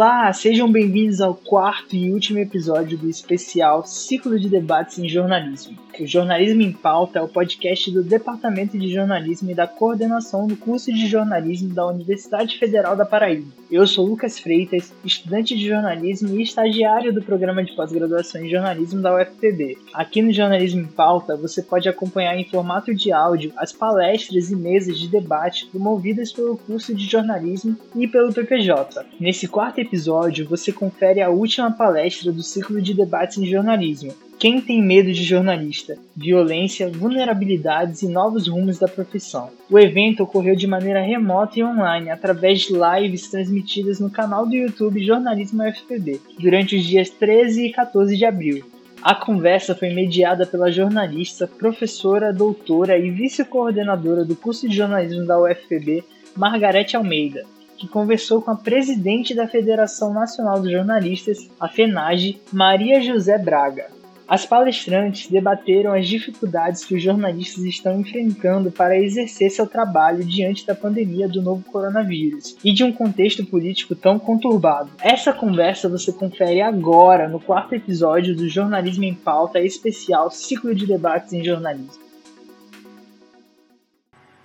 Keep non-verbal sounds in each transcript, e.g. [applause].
Olá, sejam bem-vindos ao quarto e último episódio do especial Ciclo de Debates em Jornalismo. O Jornalismo em Pauta é o podcast do Departamento de Jornalismo e da coordenação do curso de jornalismo da Universidade Federal da Paraíba. Eu sou Lucas Freitas, estudante de jornalismo e estagiário do programa de pós-graduação em jornalismo da UFPB. Aqui no Jornalismo em Pauta, você pode acompanhar em formato de áudio as palestras e mesas de debate promovidas pelo curso de jornalismo e pelo PPJ. Nesse quarto episódio, você confere a última palestra do ciclo de debates em jornalismo, quem tem medo de jornalista? Violência, vulnerabilidades e novos rumos da profissão. O evento ocorreu de maneira remota e online, através de lives transmitidas no canal do YouTube Jornalismo FPB, durante os dias 13 e 14 de abril. A conversa foi mediada pela jornalista, professora, doutora e vice-coordenadora do curso de jornalismo da UFPB, Margarete Almeida, que conversou com a presidente da Federação Nacional dos Jornalistas, a FENAGE, Maria José Braga. As palestrantes debateram as dificuldades que os jornalistas estão enfrentando para exercer seu trabalho diante da pandemia do novo coronavírus e de um contexto político tão conturbado. Essa conversa você confere agora no quarto episódio do Jornalismo em Pauta especial Ciclo de Debates em Jornalismo.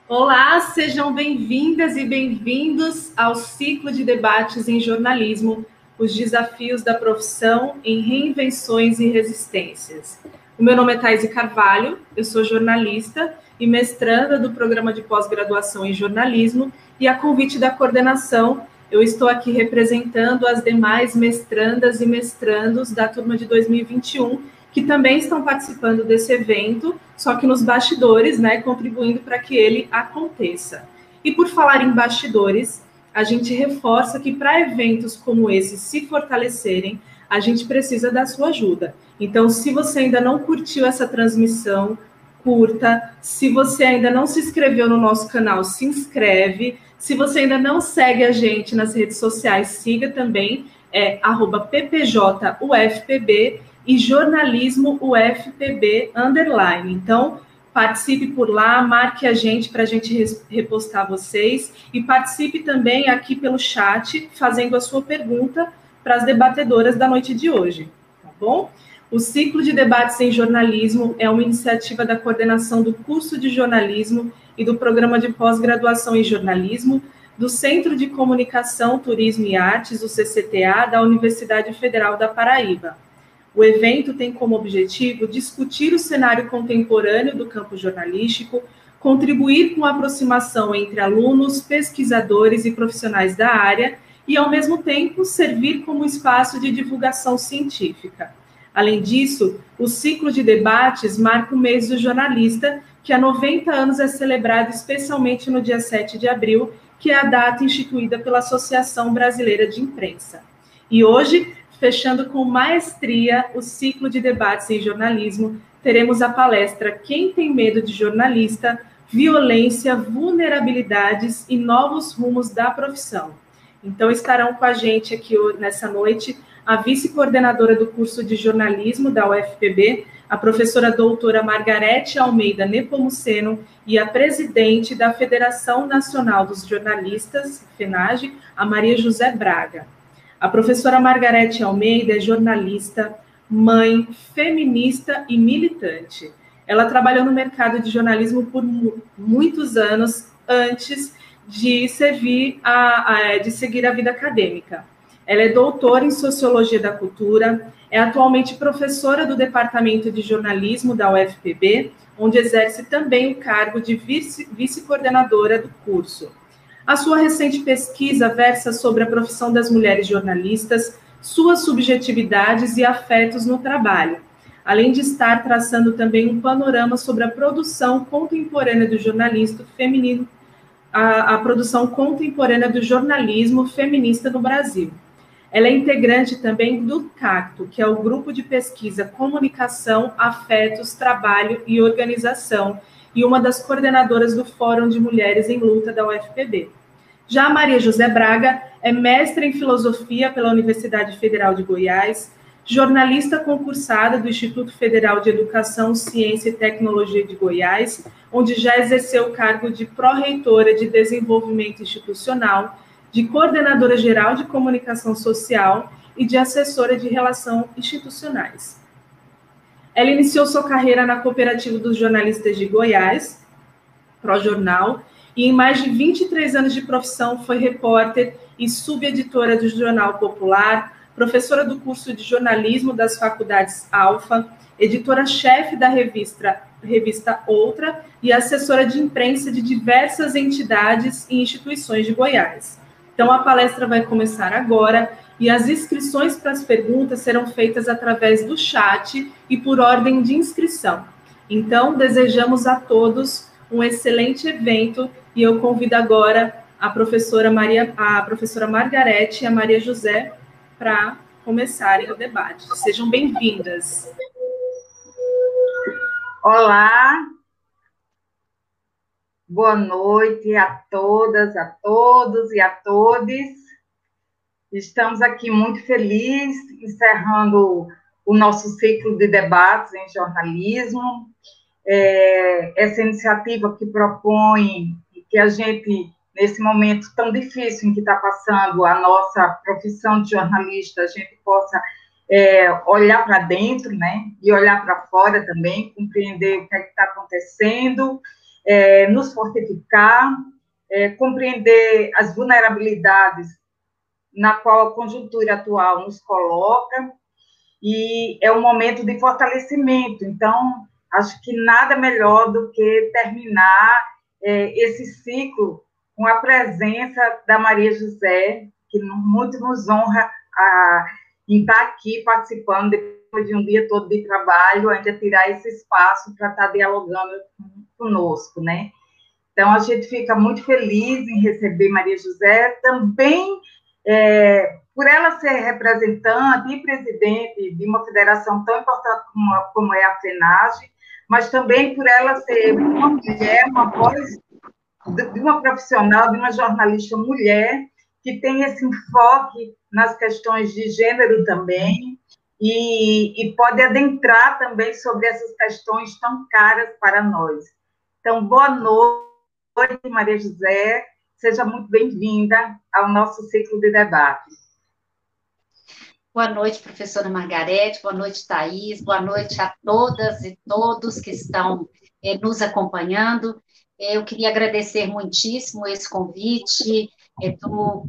Olá, sejam bem-vindas e bem-vindos ao ciclo de debates em jornalismo os desafios da profissão em reinvenções e resistências. O meu nome é Thaís Carvalho, eu sou jornalista e mestranda do programa de pós-graduação em jornalismo e a convite da coordenação eu estou aqui representando as demais mestrandas e mestrandos da turma de 2021 que também estão participando desse evento, só que nos bastidores, né, contribuindo para que ele aconteça. E por falar em bastidores, a gente reforça que para eventos como esse se fortalecerem, a gente precisa da sua ajuda. Então, se você ainda não curtiu essa transmissão, curta. Se você ainda não se inscreveu no nosso canal, se inscreve. Se você ainda não segue a gente nas redes sociais, siga também, é ppjufpb e jornalismo UFPB underline. Então, Participe por lá, marque a gente para a gente repostar vocês e participe também aqui pelo chat, fazendo a sua pergunta para as debatedoras da noite de hoje, tá bom? O ciclo de debates em jornalismo é uma iniciativa da coordenação do curso de jornalismo e do programa de pós-graduação em jornalismo do Centro de Comunicação, Turismo e Artes, o CCTA, da Universidade Federal da Paraíba. O evento tem como objetivo discutir o cenário contemporâneo do campo jornalístico, contribuir com a aproximação entre alunos, pesquisadores e profissionais da área e, ao mesmo tempo, servir como espaço de divulgação científica. Além disso, o ciclo de debates marca o mês do jornalista, que há 90 anos é celebrado especialmente no dia 7 de abril, que é a data instituída pela Associação Brasileira de Imprensa. E hoje fechando com maestria o ciclo de debates em jornalismo, teremos a palestra Quem tem medo de jornalista? Violência, vulnerabilidades e novos rumos da profissão. Então estarão com a gente aqui nessa noite a vice-coordenadora do curso de jornalismo da UFPB, a professora doutora Margarete Almeida Nepomuceno e a presidente da Federação Nacional dos Jornalistas, FENAGE, a Maria José Braga. A professora Margarete Almeida é jornalista, mãe, feminista e militante. Ela trabalhou no mercado de jornalismo por muitos anos antes de servir a, a, de seguir a vida acadêmica. Ela é doutora em sociologia da cultura, é atualmente professora do departamento de jornalismo da UFPB, onde exerce também o cargo de vice-coordenadora do curso. A sua recente pesquisa versa sobre a profissão das mulheres jornalistas, suas subjetividades e afetos no trabalho, além de estar traçando também um panorama sobre a produção contemporânea do jornalismo feminino, a, a produção contemporânea do jornalismo feminista no Brasil. Ela é integrante também do CACTO, que é o Grupo de Pesquisa Comunicação, Afetos, Trabalho e Organização, e uma das coordenadoras do Fórum de Mulheres em Luta da UFPB. Já Maria José Braga é mestre em filosofia pela Universidade Federal de Goiás, jornalista concursada do Instituto Federal de Educação, Ciência e Tecnologia de Goiás, onde já exerceu o cargo de pró-reitora de Desenvolvimento Institucional, de coordenadora geral de comunicação social e de assessora de relações institucionais. Ela iniciou sua carreira na Cooperativa dos Jornalistas de Goiás, Jornal, e em mais de 23 anos de profissão foi repórter e subeditora do Jornal Popular, professora do curso de jornalismo das faculdades Alfa, editora-chefe da revista, revista Outra e assessora de imprensa de diversas entidades e instituições de Goiás. Então, a palestra vai começar agora e as inscrições para as perguntas serão feitas através do chat e por ordem de inscrição. Então, desejamos a todos um excelente evento e eu convido agora a professora Maria, a professora Margarete e a Maria José para começarem o debate. Sejam bem-vindas. Olá, boa noite a todas, a todos e a todes. Estamos aqui muito felizes, encerrando o nosso ciclo de debates em jornalismo. É, essa iniciativa que propõe que a gente, nesse momento tão difícil em que está passando a nossa profissão de jornalista, a gente possa é, olhar para dentro, né, e olhar para fora também, compreender o que é está acontecendo, é, nos fortificar, é, compreender as vulnerabilidades na qual a conjuntura atual nos coloca, e é um momento de fortalecimento. Então, acho que nada melhor do que terminar é, esse ciclo com a presença da Maria José, que muito nos honra a, em estar aqui participando depois de um dia todo de trabalho, ainda tirar esse espaço para estar dialogando conosco, né? Então, a gente fica muito feliz em receber Maria José, também é, por ela ser representante e presidente de uma federação tão importante como, como é a FENAGE, mas também por ela ser uma mulher, uma voz de uma profissional, de uma jornalista mulher, que tem esse enfoque nas questões de gênero também, e, e pode adentrar também sobre essas questões tão caras para nós. Então, boa noite, Maria José. Seja muito bem-vinda ao nosso ciclo de debate. Boa noite, professora Margarete, boa noite, Thaís, boa noite a todas e todos que estão eh, nos acompanhando. Eh, eu queria agradecer muitíssimo esse convite eh, do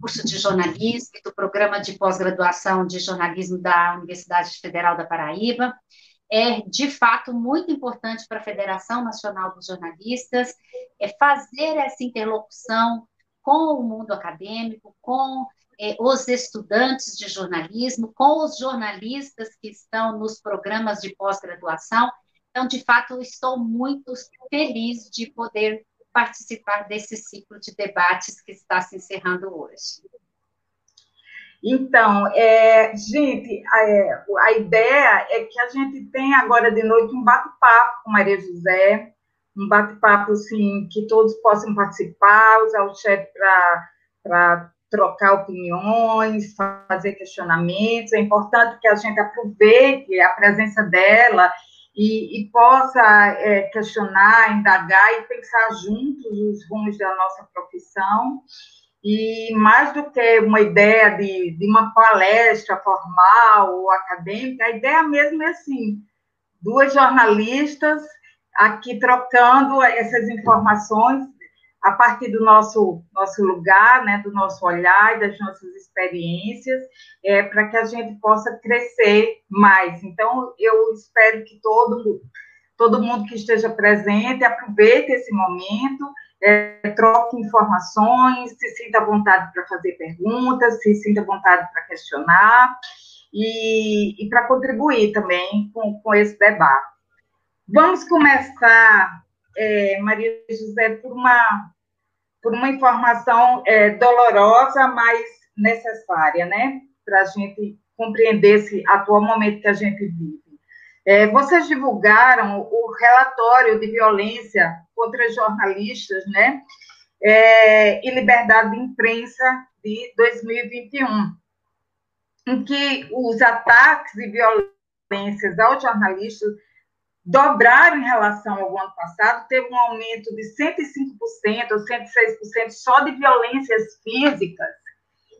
curso de jornalismo do programa de pós-graduação de jornalismo da Universidade Federal da Paraíba é de fato muito importante para a Federação Nacional dos Jornalistas é fazer essa interlocução com o mundo acadêmico, com é, os estudantes de jornalismo, com os jornalistas que estão nos programas de pós-graduação. Então, de fato, estou muito feliz de poder participar desse ciclo de debates que está se encerrando hoje. Então, é, gente, a, a, ideia é que a gente tem agora de noite um bate-papo com Maria José, um bate-papo, assim, que todos possam participar, usar o chat para trocar opiniões, fazer questionamentos. É importante que a gente aproveite a presença dela e, e possa é, questionar, indagar e pensar juntos os rumos da nossa profissão. E mais do que uma ideia de, de uma palestra formal ou acadêmica, a ideia mesmo é assim: duas jornalistas aqui trocando essas informações a partir do nosso, nosso lugar, né, do nosso olhar e das nossas experiências, é, para que a gente possa crescer mais. Então, eu espero que todo, todo mundo que esteja presente aproveite esse momento é, troque informações, se sinta à vontade para fazer perguntas, se sinta à vontade para questionar e, e para contribuir também com, com esse debate. Vamos começar, é, Maria José, por uma, por uma informação é, dolorosa, mas necessária, né? Para a gente compreender esse atual momento que a gente vive. É, vocês divulgaram o relatório de violência contra jornalistas, né? É, e liberdade de imprensa de 2021, em que os ataques e violências aos jornalistas dobraram em relação ao ano passado, teve um aumento de 105% ou 106% só de violências físicas.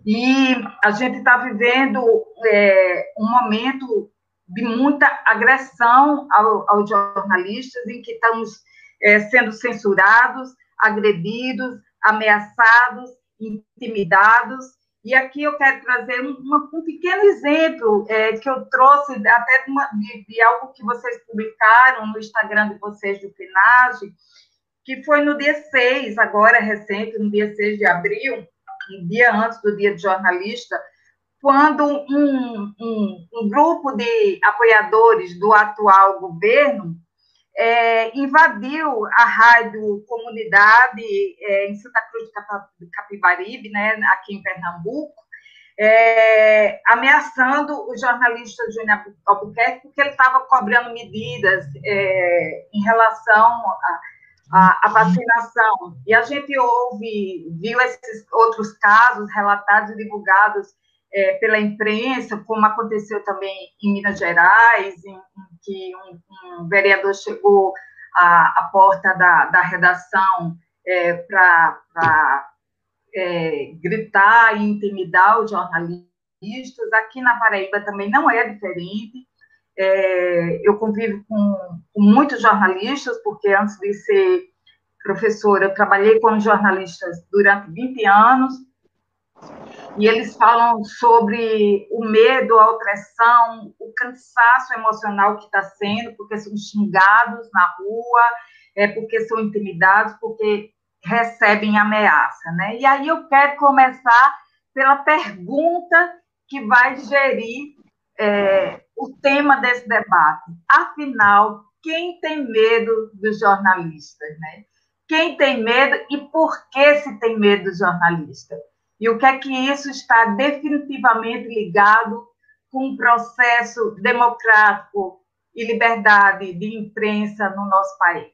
E a gente está vivendo é, um momento de muita agressão ao, aos jornalistas, em que estamos é, sendo censurados, agredidos, ameaçados, intimidados. E aqui eu quero trazer um, um pequeno exemplo é, que eu trouxe até de, uma, de, de, algo que vocês publicaram no Instagram de vocês do Finage, que foi no dia 6, agora recente, no dia 6 de abril, um dia antes do dia de jornalista, quando um, um, um grupo de apoiadores do atual governo é, invadiu a rádio comunidade é, em Santa Cruz de Capibaribe, né, aqui em Pernambuco, é, ameaçando o jornalista Júnior Albuquerque, porque ele estava cobrando medidas é, em relação à vacinação. E a gente ouve, viu esses outros casos relatados e divulgados é, pela imprensa, como aconteceu também em Minas Gerais, em, em que um, um, vereador chegou à, à porta da, da redação é, para é, gritar e intimidar os jornalistas. Aqui na Paraíba também não é diferente. É, eu convivo com, com muitos jornalistas, porque antes de ser professora, eu trabalhei com jornalistas durante 20 anos, e eles falam sobre o medo, a opressão, o cansaço emocional que está sendo, porque são xingados na rua, é porque são intimidados, porque recebem ameaça, né? E aí eu quero começar pela pergunta que vai gerir é, o tema desse debate. Afinal, quem tem medo dos jornalistas, né? Quem tem medo e por que se tem medo dos jornalistas? E o que é que isso está definitivamente ligado com o processo democrático e liberdade de imprensa no nosso país?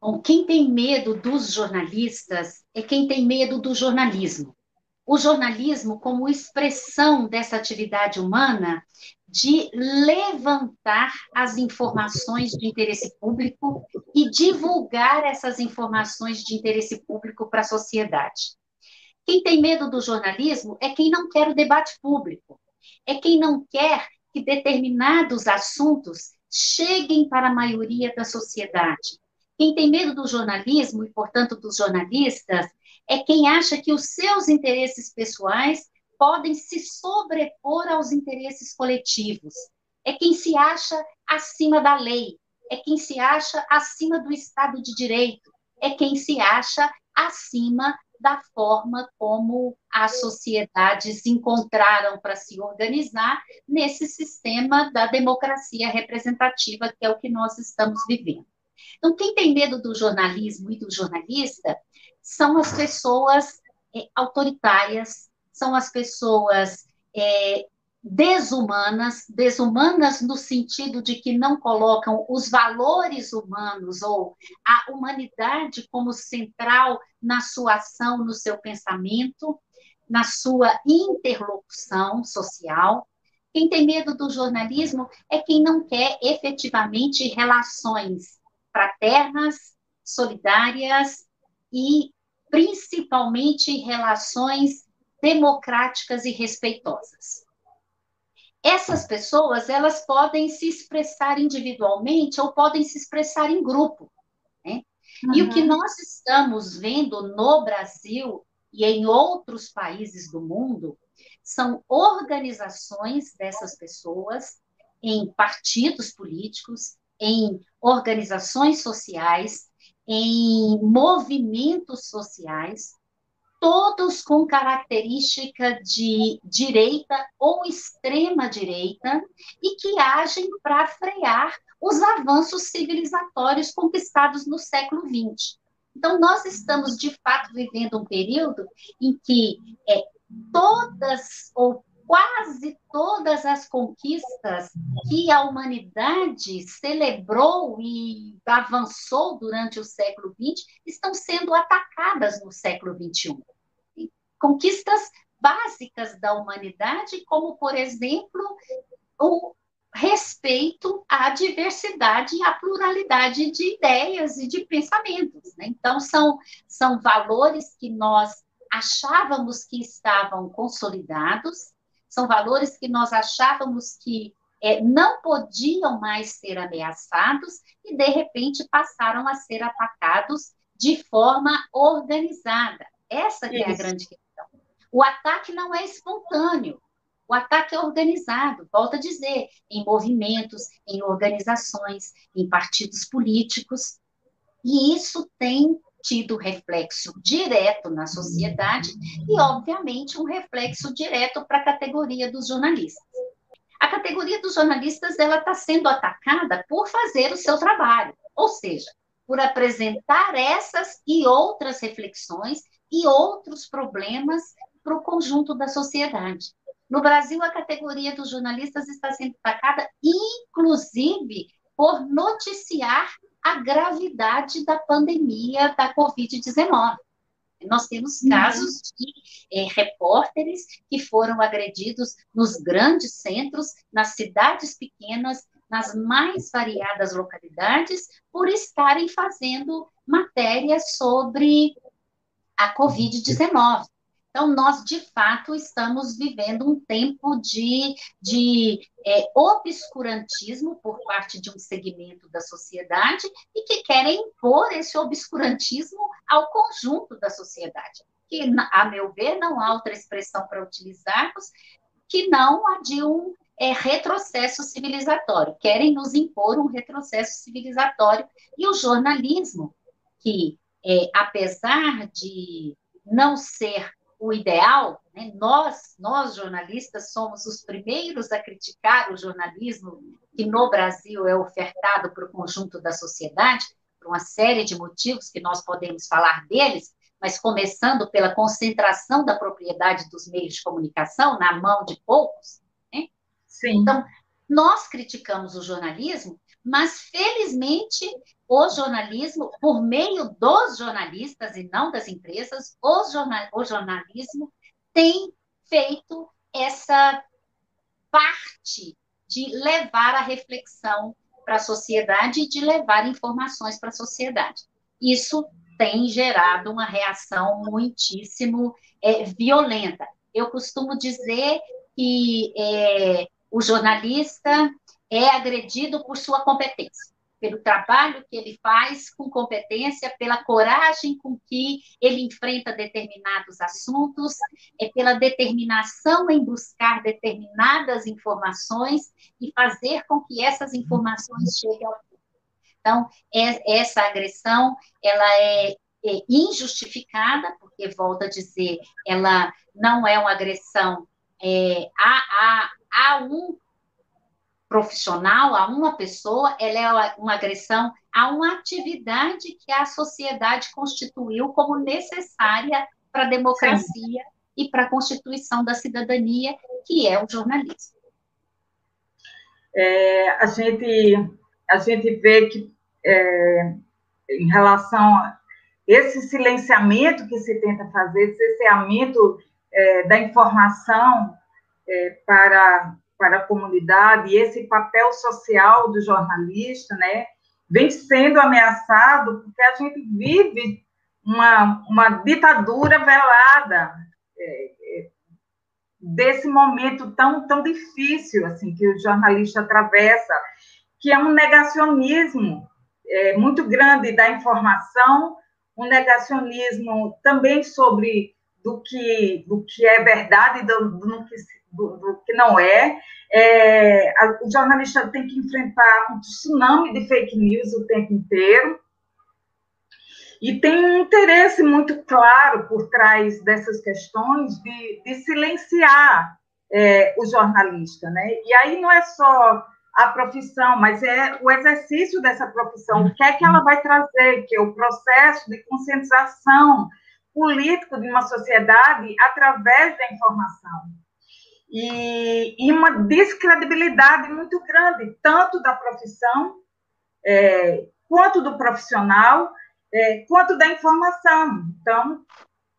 Bom, quem tem medo dos jornalistas é quem tem medo do jornalismo. O jornalismo, como expressão dessa atividade humana, de levantar as informações de interesse público e divulgar essas informações de interesse público para a sociedade. Quem tem medo do jornalismo é quem não quer o debate público, é quem não quer que determinados assuntos cheguem para a maioria da sociedade. Quem tem medo do jornalismo e, portanto, dos jornalistas, é quem acha que os seus interesses pessoais podem se sobrepor aos interesses coletivos. É quem se acha acima da lei, é quem se acha acima do Estado de Direito, é quem se acha acima da forma como as sociedades encontraram para se organizar nesse sistema da democracia representativa, que é o que nós estamos vivendo. Então, quem tem medo do jornalismo e do jornalista são as pessoas é, autoritárias, são as pessoas é, desumanas, desumanas no sentido de que não colocam os valores humanos ou a humanidade como central na sua ação, no seu pensamento, na sua interlocução social. Quem tem medo do jornalismo é quem não quer efetivamente relações fraternas, solidárias e principalmente relações democráticas e respeitosas. Essas pessoas, elas podem se expressar individualmente ou podem se expressar em grupo. Né? Uhum. E o que uhum. nós estamos vendo no Brasil e em outros países do mundo são organizações dessas pessoas em partidos políticos, em organizações sociais, em movimentos sociais, todos com característica de direita ou extrema direita e que agem para frear os avanços civilizatórios conquistados no século XX. Então, nós estamos, de fato, vivendo um período em que é, todas ou quase todas as conquistas que a humanidade celebrou e avançou durante o século XX estão sendo atacadas no século XXI. Conquistas básicas da humanidade, como, por exemplo, o respeito à diversidade e à pluralidade de ideias e de pensamentos. Né? Então, são, são valores que nós achávamos que estavam consolidados, são valores que nós achávamos que é, não podiam mais ser ameaçados e, de repente, passaram a ser atacados de forma organizada. Essa que é a grande questão. O ataque não é espontâneo, o ataque é organizado, volto a dizer, em movimentos, em organizações, em partidos políticos, e isso tem tido reflexo direto na sociedade e, obviamente, um reflexo direto para a categoria dos jornalistas. A categoria dos jornalistas ela está sendo atacada por fazer o seu trabalho, ou seja, por apresentar essas e outras reflexões e outros problemas para o conjunto da sociedade. No Brasil, a categoria dos jornalistas está sendo atacada, inclusive, por noticiar a gravidade da pandemia da Covid-19. Nós temos uhum. casos de é, repórteres que foram agredidos nos grandes centros, nas cidades pequenas, nas mais variadas localidades, por estarem fazendo matérias sobre a Covid-19. Então, nós, de fato, estamos vivendo um tempo de, de é, obscurantismo por parte de um segmento da sociedade e que querem impor esse obscurantismo ao conjunto da sociedade. Que, a meu ver, não há outra expressão para utilizarmos que não a de um é, retrocesso civilizatório. Querem nos impor um retrocesso civilizatório. E o jornalismo, que, é, apesar de não ser o ideal, né? nós, nós jornalistas, somos os primeiros a criticar o jornalismo que no Brasil é ofertado para o conjunto da sociedade, por uma série de motivos que nós podemos falar deles, mas começando pela concentração da propriedade dos meios de comunicação na mão de poucos. Né? Sim. Então, nós criticamos o jornalismo, mas felizmente o jornalismo, por meio dos jornalistas e não das empresas, o, jornal, o jornalismo tem feito essa parte de levar a reflexão para a sociedade e de levar informações para a sociedade. Isso tem gerado uma reação muitíssimo é, violenta. Eu costumo dizer que é, o jornalista é agredido por sua competência pelo trabalho que ele faz com competência, pela coragem com que ele enfrenta determinados assuntos, é pela determinação em buscar determinadas informações e fazer com que essas informações cheguem ao público. Então, é, essa agressão, ela é, é injustificada, porque, volto a dizer, ela não é uma agressão é, a, a, a um profissional, a uma pessoa, ela é uma agressão a uma atividade que a sociedade constituiu como necessária para a democracia Sim. e para a constituição da cidadania, que é o jornalismo. É, a, gente, a gente vê que, é, em relação a esse silenciamento que se tenta fazer, esse cerceamento é, da informação é, para para a comunidade, e esse papel social do jornalista, né, vem sendo ameaçado porque a gente vive uma, uma ditadura velada é, é, desse momento tão, tão difícil assim que o jornalista atravessa, que é um negacionismo é, muito grande da informação, um negacionismo também sobre do que, do que é verdade, do, do, que, do, do que não é. é a, o jornalista tem que enfrentar um tsunami de fake news o tempo inteiro. E tem um interesse muito claro por trás dessas questões de, de silenciar é, o jornalista. Né? E aí não é só a profissão, mas é o exercício dessa profissão, o que é que ela vai trazer, que é o processo de conscientização político de uma sociedade através da informação. E, e uma descredibilidade muito grande, tanto da profissão, é, quanto do profissional, é, quanto da informação. Então,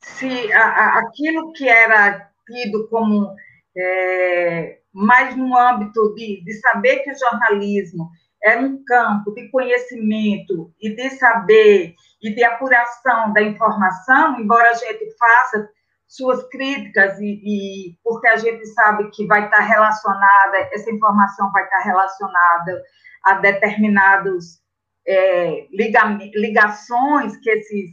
se a, a, aquilo que era tido como é, mais no âmbito de, de saber que o jornalismo é um campo de conhecimento e de saber e de apuração da informação, embora a gente faça suas críticas e, e, porque a gente sabe que vai estar relacionada, essa informação vai estar relacionada a determinados é, liga, ligações que, esses,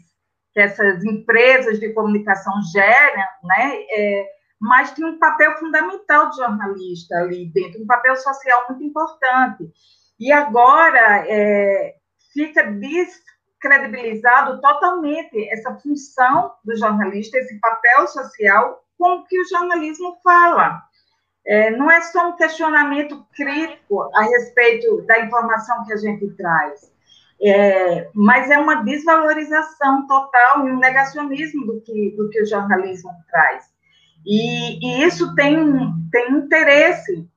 que essas empresas de comunicação geram, né? É, mas tem um papel fundamental de jornalista ali dentro, um papel social muito importante. E agora é, fica descredibilizado totalmente essa função do jornalista, esse papel social com o que o jornalismo fala. É, não é só um questionamento crítico a respeito da informação que a gente traz, é, mas é uma desvalorização total e um negacionismo do que, do que o jornalismo traz. E, e isso tem, tem interesse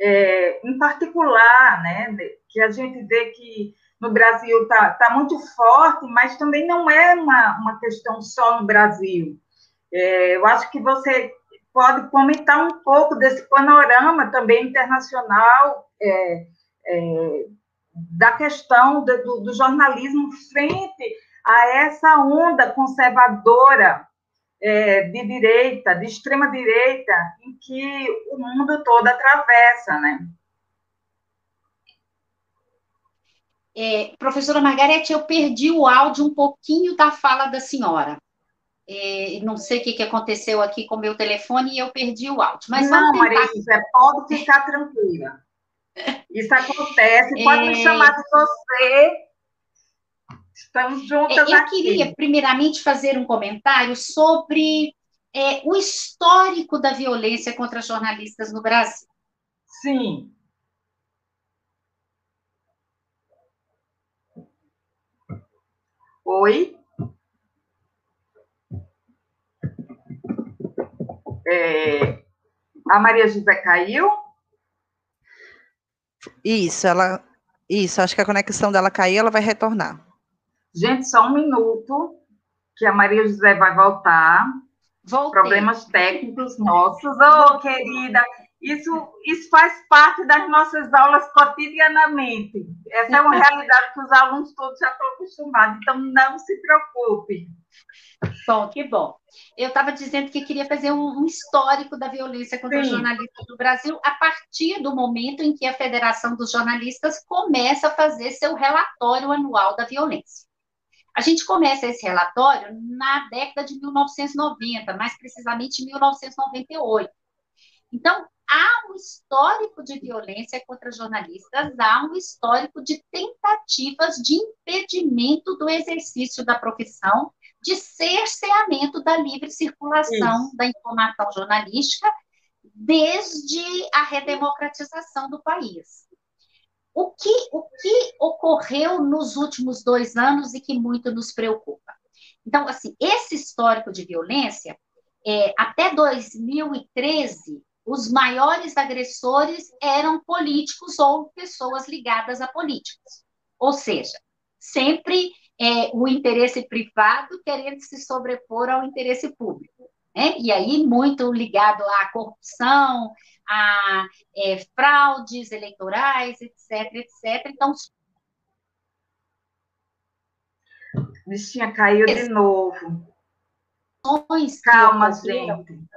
é, em particular, né, que a gente vê que no Brasil está tá muito forte, mas também não é uma, uma questão só no Brasil. É, eu acho que você pode comentar um pouco desse panorama também internacional é, é, da questão do, do, do, jornalismo frente a essa onda conservadora é, de direita, de extrema direita, em que o mundo todo atravessa, né? É, professora Margarete, eu perdi o áudio um pouquinho da fala da senhora. É, não sei o que, que aconteceu aqui com o meu telefone e eu perdi o áudio. Mas não. Maria José, pode ficar tranquila. Isso acontece, [laughs] pode é... me chamar de você. Estamos juntas é, Eu aqui. queria, primeiramente, fazer um comentário sobre é, o histórico da violência contra jornalistas no Brasil. Sim. Oi? É, a Maria José caiu? Isso, ela. Isso, acho que a conexão dela caiu, ela vai retornar. Gente, só um minuto, que a Maria José vai voltar. Voltei. Problemas técnicos nossos. Ô, oh, querida, isso, isso faz parte das nossas aulas cotidianamente. Essa é uma [laughs] realidade que os alunos todos já estão acostumados, então não se preocupe. Bom, que bom. Eu estava dizendo que queria fazer um, um histórico da violência contra Sim. jornalistas no Brasil a partir do momento em que a Federação dos Jornalistas começa a fazer seu relatório anual da violência. A gente começa esse relatório na década de 1990, mais precisamente em 1998. Então, há um histórico de violência contra jornalistas, há um histórico de tentativas de impedimento do exercício da profissão, de cerceamento da livre circulação Isso. da informação jornalística desde a redemocratização do país. O que, o que ocorreu nos últimos dois anos e que muito nos preocupa? Então, assim, esse histórico de violência, é, até 2013, os maiores agressores eram políticos ou pessoas ligadas a políticos. Ou seja, sempre é, o interesse privado querendo se sobrepor ao interesse público. Né? E aí, muito ligado à corrupção, a é, fraudes eleitorais, etc, etc. Então, Bichinha caiu de novo. Calma, gente.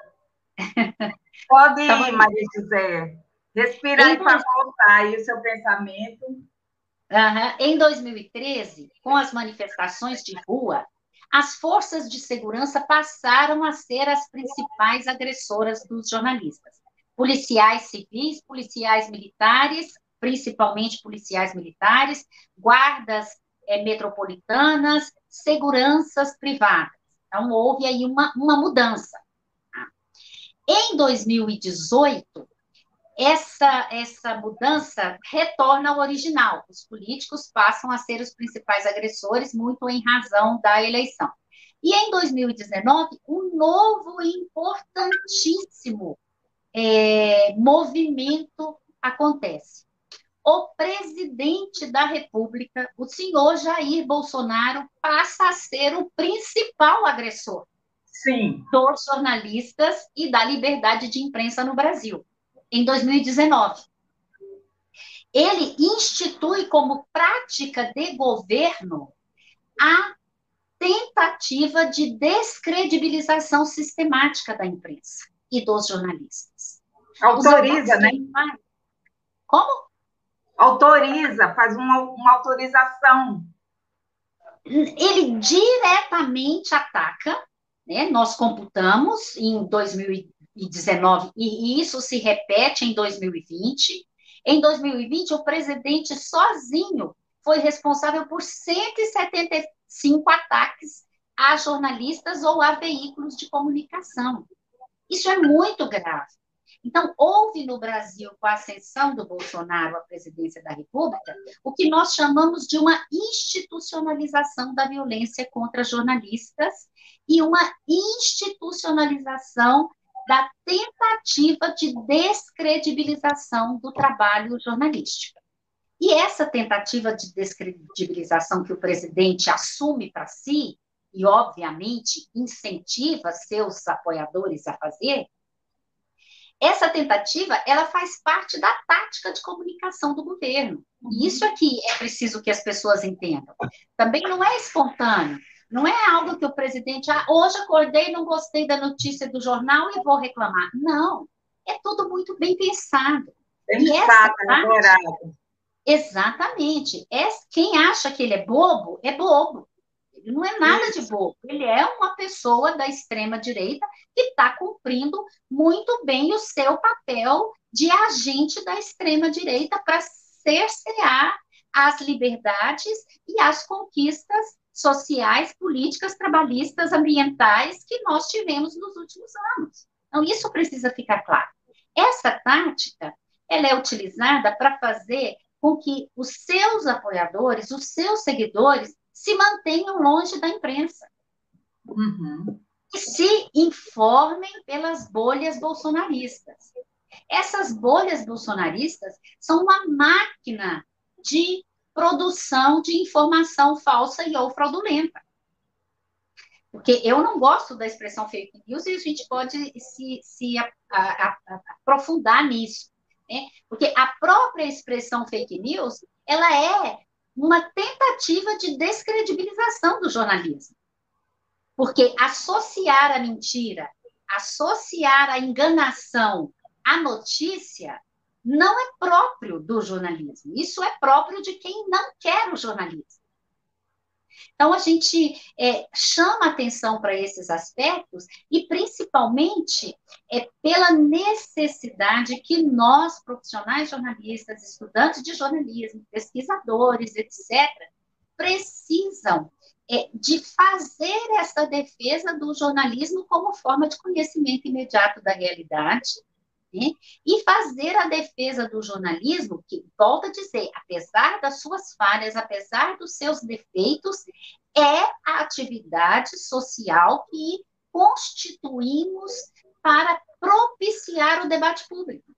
[laughs] Pode tá ir, Maria José. Respira aí para voltar aí o seu pensamento. Uhum. Em 2013, com as manifestações de rua, as forças de segurança passaram a ser as principais agressoras dos jornalistas. Policiais civis, policiais militares, principalmente policiais militares, guardas é, metropolitanas, seguranças privadas. Então, houve aí uma, uma mudança. Em 2018, essa, essa mudança retorna ao original. Os políticos passam a ser os principais agressores, muito em razão da eleição. E em 2019, um novo e importantíssimo é, movimento acontece. O presidente da República, o senhor Jair Bolsonaro, passa a ser o principal agressor Sim. dos jornalistas e da liberdade de imprensa no Brasil. em 2019. Ele institui como prática de governo a tentativa de descredibilização sistemática da imprensa e dos jornalistas. Autoriza, né? Como? Autoriza, faz uma, uma autorização. Ele diretamente ataca, né? nós computamos em 2019, e isso se repete em 2020. Em 2020, o presidente sozinho foi responsável por 170 cinco ataques a jornalistas ou a veículos de comunicação. Isso é muito grave. Então, houve no Brasil, com a ascensão do Bolsonaro à presidência da República, o que nós chamamos de uma institucionalização da violência contra jornalistas e uma institucionalização da tentativa de descredibilização do trabalho jornalístico. E essa tentativa de descredibilização que o presidente assume para si, e obviamente incentiva seus apoiadores a fazer, essa tentativa ela faz parte da tática de comunicação do governo. E isso aqui é preciso que as pessoas entendam. Também não é espontâneo. Não é algo que o presidente, ah, hoje acordei, não gostei da notícia do jornal e vou reclamar. Não. É tudo muito bem pensado. Pensado, e essa tática, Exatamente. É, quem acha que ele é bobo, é bobo. Ele não é nada de bobo. Ele é uma pessoa da extrema-direita que está cumprindo muito bem o seu papel de agente da extrema-direita para cercear as liberdades e as conquistas sociais, políticas, trabalhistas, ambientais que nós tivemos nos últimos anos. Então, isso precisa ficar claro. Essa tática ela é utilizada para fazer com que os seus apoiadores, os seus seguidores, se mantenham longe da imprensa. Uhum. E se informem pelas bolhas bolsonaristas. Essas bolhas bolsonaristas são uma máquina de produção de informação falsa e ou fraudulenta. Porque eu não gosto da expressão fake news e a gente pode se, se a, a, a, aprofundar nisso. Né? Porque a própria expressão fake news, ela é uma tentativa de descredibilização do jornalismo. Porque associar a mentira, associar a enganação à notícia, não é próprio do jornalismo. Isso é próprio de quem não quer o jornalismo. Então, a gente é, chama atenção para esses aspectos e, principalmente, é pela necessidade que nós, profissionais jornalistas, estudantes de jornalismo, pesquisadores, etc., precisam é, de fazer essa defesa do jornalismo como forma de conhecimento imediato da realidade né? E fazer a defesa do jornalismo, que, volta a dizer, apesar das suas falhas, apesar dos seus defeitos, é a atividade social que constituímos para propiciar o debate público.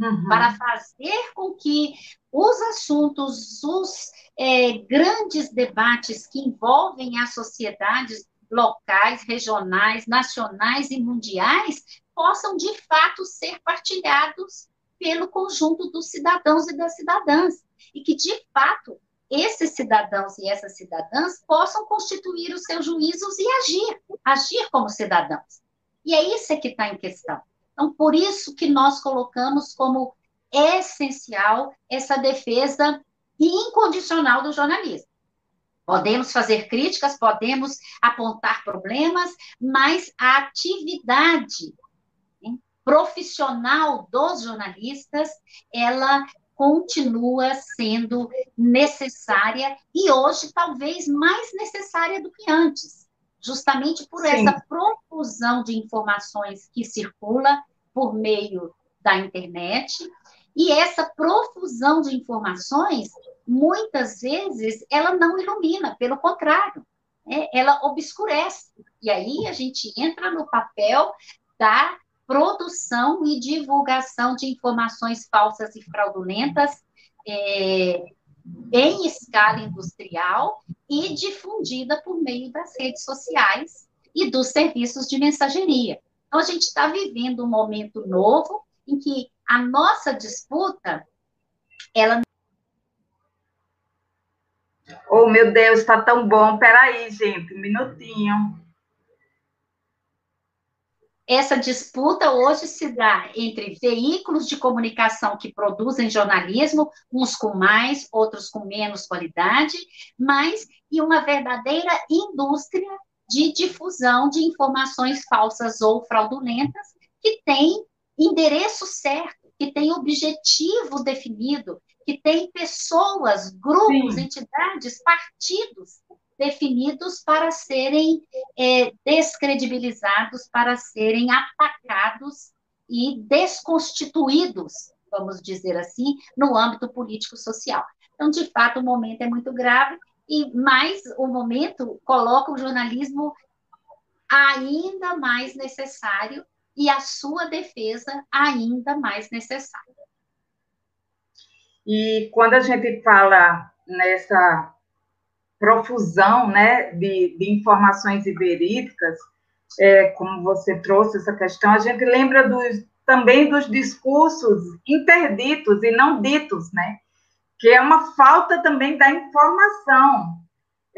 Uhum. Para fazer com que os assuntos, os é, grandes debates que envolvem as sociedades locais, regionais, nacionais e mundiais possam de fato ser partilhados pelo conjunto dos cidadãos e das cidadãs e que de fato esses cidadãos e essas cidadãs possam constituir os seus juízos e agir, agir como cidadãos. E é isso que está em questão. Então, por isso que nós colocamos como essencial essa defesa incondicional do jornalismo. Podemos fazer críticas, podemos apontar problemas, mas a atividade profissional dos jornalistas, ela continua sendo necessária e hoje talvez mais necessária do que antes, justamente por Sim. essa profusão de informações que circula por meio da internet e essa profusão de informações muitas vezes ela não ilumina, pelo contrário, né? ela obscurece. E aí a gente entra no papel da produção e divulgação de informações falsas e fraudulentas é, em escala industrial e difundida por meio das redes sociais e dos serviços de mensageria. Então, a gente está vivendo um momento novo em que A nossa disputa, ela Oh, meu Deus, está tão bom. Peraí, gente, um minutinho. Essa disputa hoje se dá entre veículos de comunicação que produzem jornalismo, uns com mais, outros com menos qualidade, mas e uma verdadeira indústria de difusão de informações falsas ou fraudulentas que tem endereço certo, tem objetivo definido, que tem pessoas, grupos, Sim. entidades, partidos definidos para serem é, descredibilizados, para serem atacados e desconstituídos, vamos dizer assim, no âmbito político-social. Então, de fato, o momento é muito grave, e mais o momento coloca o jornalismo ainda mais necessário e a sua defesa ainda mais necessária. E quando a gente fala nessa profusão né, de, de informações iberíticas, é, como você trouxe essa questão, a gente lembra dos, também dos discursos interditos e não ditos, né? que é uma falta também da informação.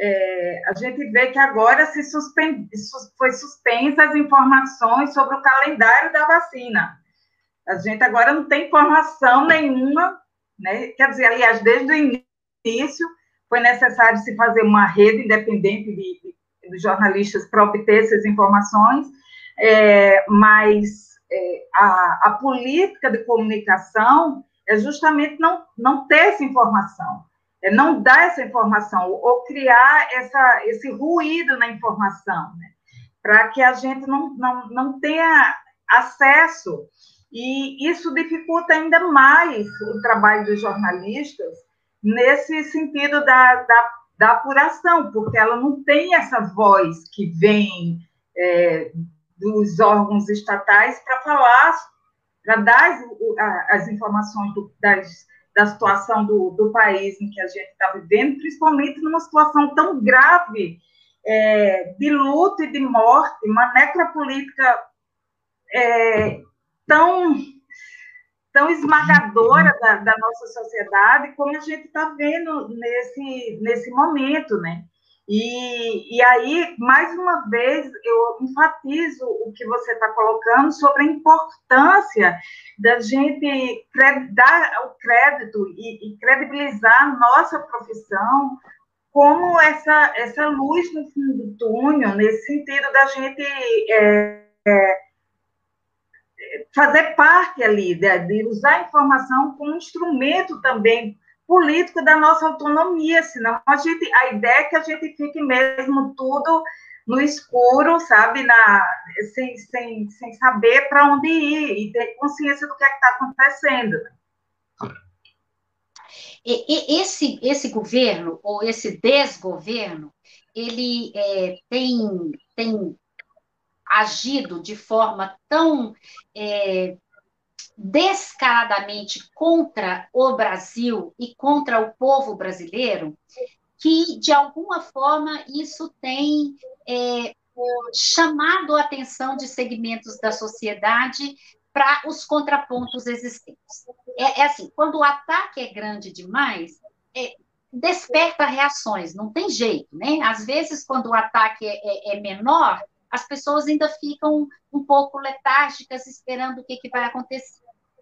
É, a gente vê que agora se suspend, foi suspensa as informações sobre o calendário da vacina. A gente agora não tem informação nenhuma, né? quer dizer, aliás, desde o início, foi necessário se fazer uma rede independente de, de, de jornalistas para obter essas informações, é, mas é, a, a, política de comunicação é justamente não, não ter essa informação, é não dar essa informação, ou criar essa, esse ruído na informação, né? para que a gente não, não, não tenha acesso. E isso dificulta ainda mais o trabalho dos jornalistas, nesse sentido da, da, da apuração, porque ela não tem essa voz que vem é, dos órgãos estatais para falar, para dar as, as informações do, das, da situação do, do país em que a gente está vivendo, principalmente numa situação tão grave é, de luto e de morte, uma necropolítica é, tão tão esmagadora da, da nossa sociedade como a gente está vendo nesse, nesse momento, né? E, e aí, mais uma vez, eu enfatizo o que você está colocando sobre a importância da gente dar o crédito e, e credibilizar a nossa profissão como essa, essa luz no fim do túnel, nesse sentido da gente é, é, fazer parte ali, de, de usar a informação como instrumento também político da nossa autonomia, senão a gente, a ideia é que a gente fique mesmo tudo no escuro, sabe, na, sem, sem, sem saber para onde ir e ter consciência do que é está acontecendo. E, e, esse, esse governo, ou esse desgoverno, ele é, tem, tem agido de forma tão é, descaradamente contra o Brasil e contra o povo brasileiro, que, de alguma forma, isso tem é, chamado a atenção de segmentos da sociedade para os contrapontos existentes. É, é, assim, quando o ataque é grande demais, é, desperta reações, não tem jeito, né? Às vezes, quando o ataque é, é, é menor, as pessoas ainda ficam um pouco letárgicas esperando o que, que vai acontecer.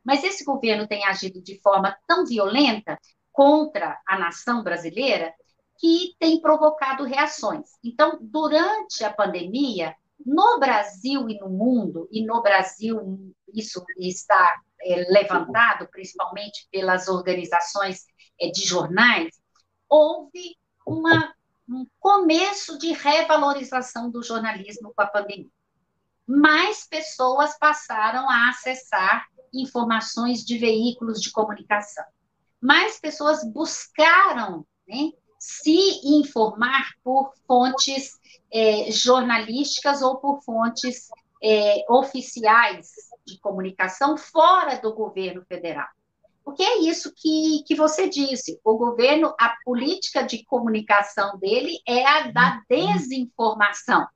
Mas esse governo tem agido de forma tão violenta contra a nação brasileira que tem provocado reações. Então, durante a pandemia, no Brasil e no mundo, e no Brasil isso está é, levantado principalmente pelas organizações é, de jornais, houve uma um começo de revalorização do jornalismo com a pandemia. Mais pessoas passaram a acessar informações de veículos de comunicação. Mais pessoas buscaram né, se informar por fontes é, jornalísticas ou por fontes é, oficiais de comunicação fora do governo federal. Porque é isso que, que você disse. O governo, a política de comunicação dele é a da desinformação.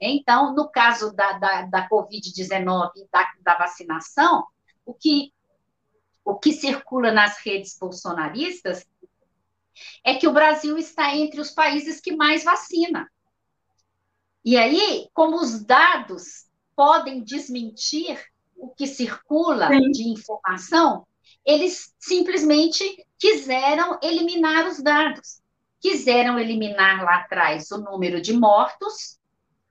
Então, no caso da, da, da Covid-19 da, da vacinação, o que o que circula nas redes bolsonaristas é que o Brasil está entre os países que mais vacina. E aí, como os dados podem desmentir o que circula Sim. de informação, eles simplesmente quiseram eliminar os dados. Quiseram eliminar lá atrás o número de mortos,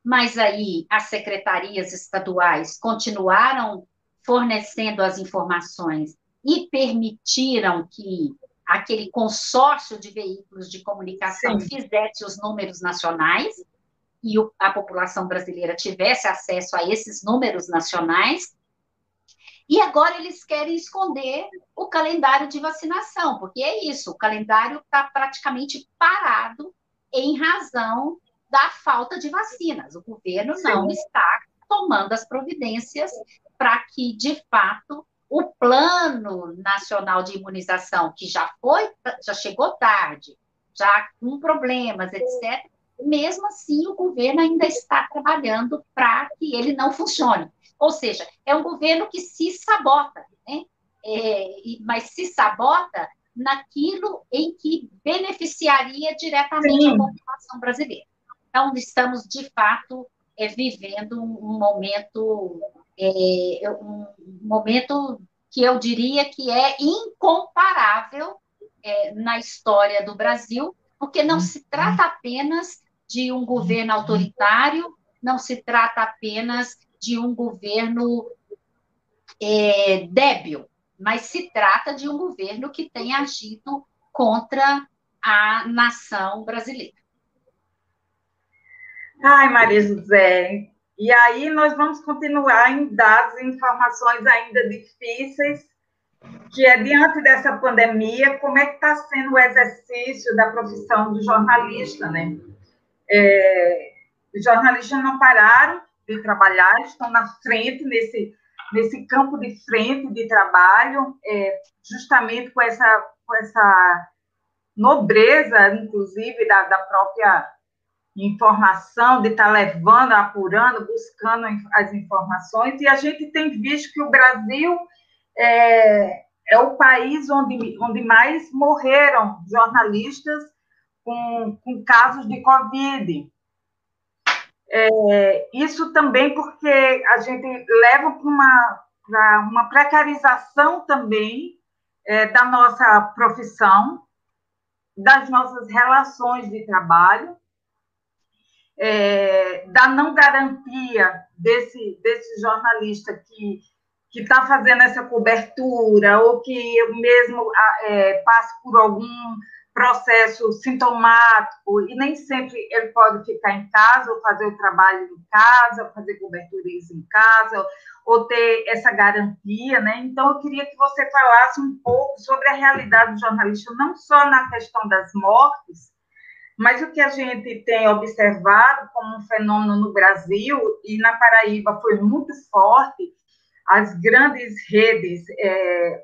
mas aí as secretarias estaduais continuaram fornecendo as informações e permitiram que aquele consórcio de veículos de comunicação Sim. fizesse os números nacionais e a população brasileira tivesse acesso a esses números nacionais. E agora eles querem esconder o calendário de vacinação, porque é isso, o calendário está praticamente parado em razão da falta de vacinas. O governo Sim. não está tomando as providências para que, de fato, o plano nacional de imunização, que já foi, já chegou tarde, já com problemas, etc., mesmo assim o governo ainda está trabalhando para que ele não funcione. Ou seja, é um governo que se sabota, né? É, mas se sabota naquilo em que beneficiaria diretamente Sim. a população brasileira. Então, estamos, de fato, é, vivendo um, momento, é, um momento que eu diria que é incomparável é, na história do Brasil, porque não se trata apenas de um governo autoritário, não se trata apenas de um governo é, débil, mas se trata de um governo que tem agido contra a nação brasileira. Ai, Maria José. E aí nós vamos continuar em dados e informações ainda difíceis, que é diante dessa pandemia, como é que está sendo o exercício da profissão do jornalista, né? É, os jornalistas não pararam de trabalhar, estão na frente, nesse, nesse campo de frente de trabalho, é, justamente com essa, com essa nobreza, inclusive, da, da própria informação, de estar tá levando, apurando, buscando as informações, e a gente tem visto que o Brasil é, é o país onde, onde mais morreram jornalistas com, com casos de Covid. É, isso também porque a gente leva para uma, uma precarização também é, da nossa profissão, das nossas relações de trabalho, é, da não garantia desse, desse jornalista que que está fazendo essa cobertura ou que mesmo é, passe por algum processo sintomático e nem sempre ele pode ficar em casa ou fazer o trabalho em casa, fazer coberturas em casa ou ter essa garantia, né? Então eu queria que você falasse um pouco sobre a realidade do jornalista, não só na questão das mortes, mas o que a gente tem observado como um fenômeno no Brasil e na Paraíba foi muito forte, as grandes redes é,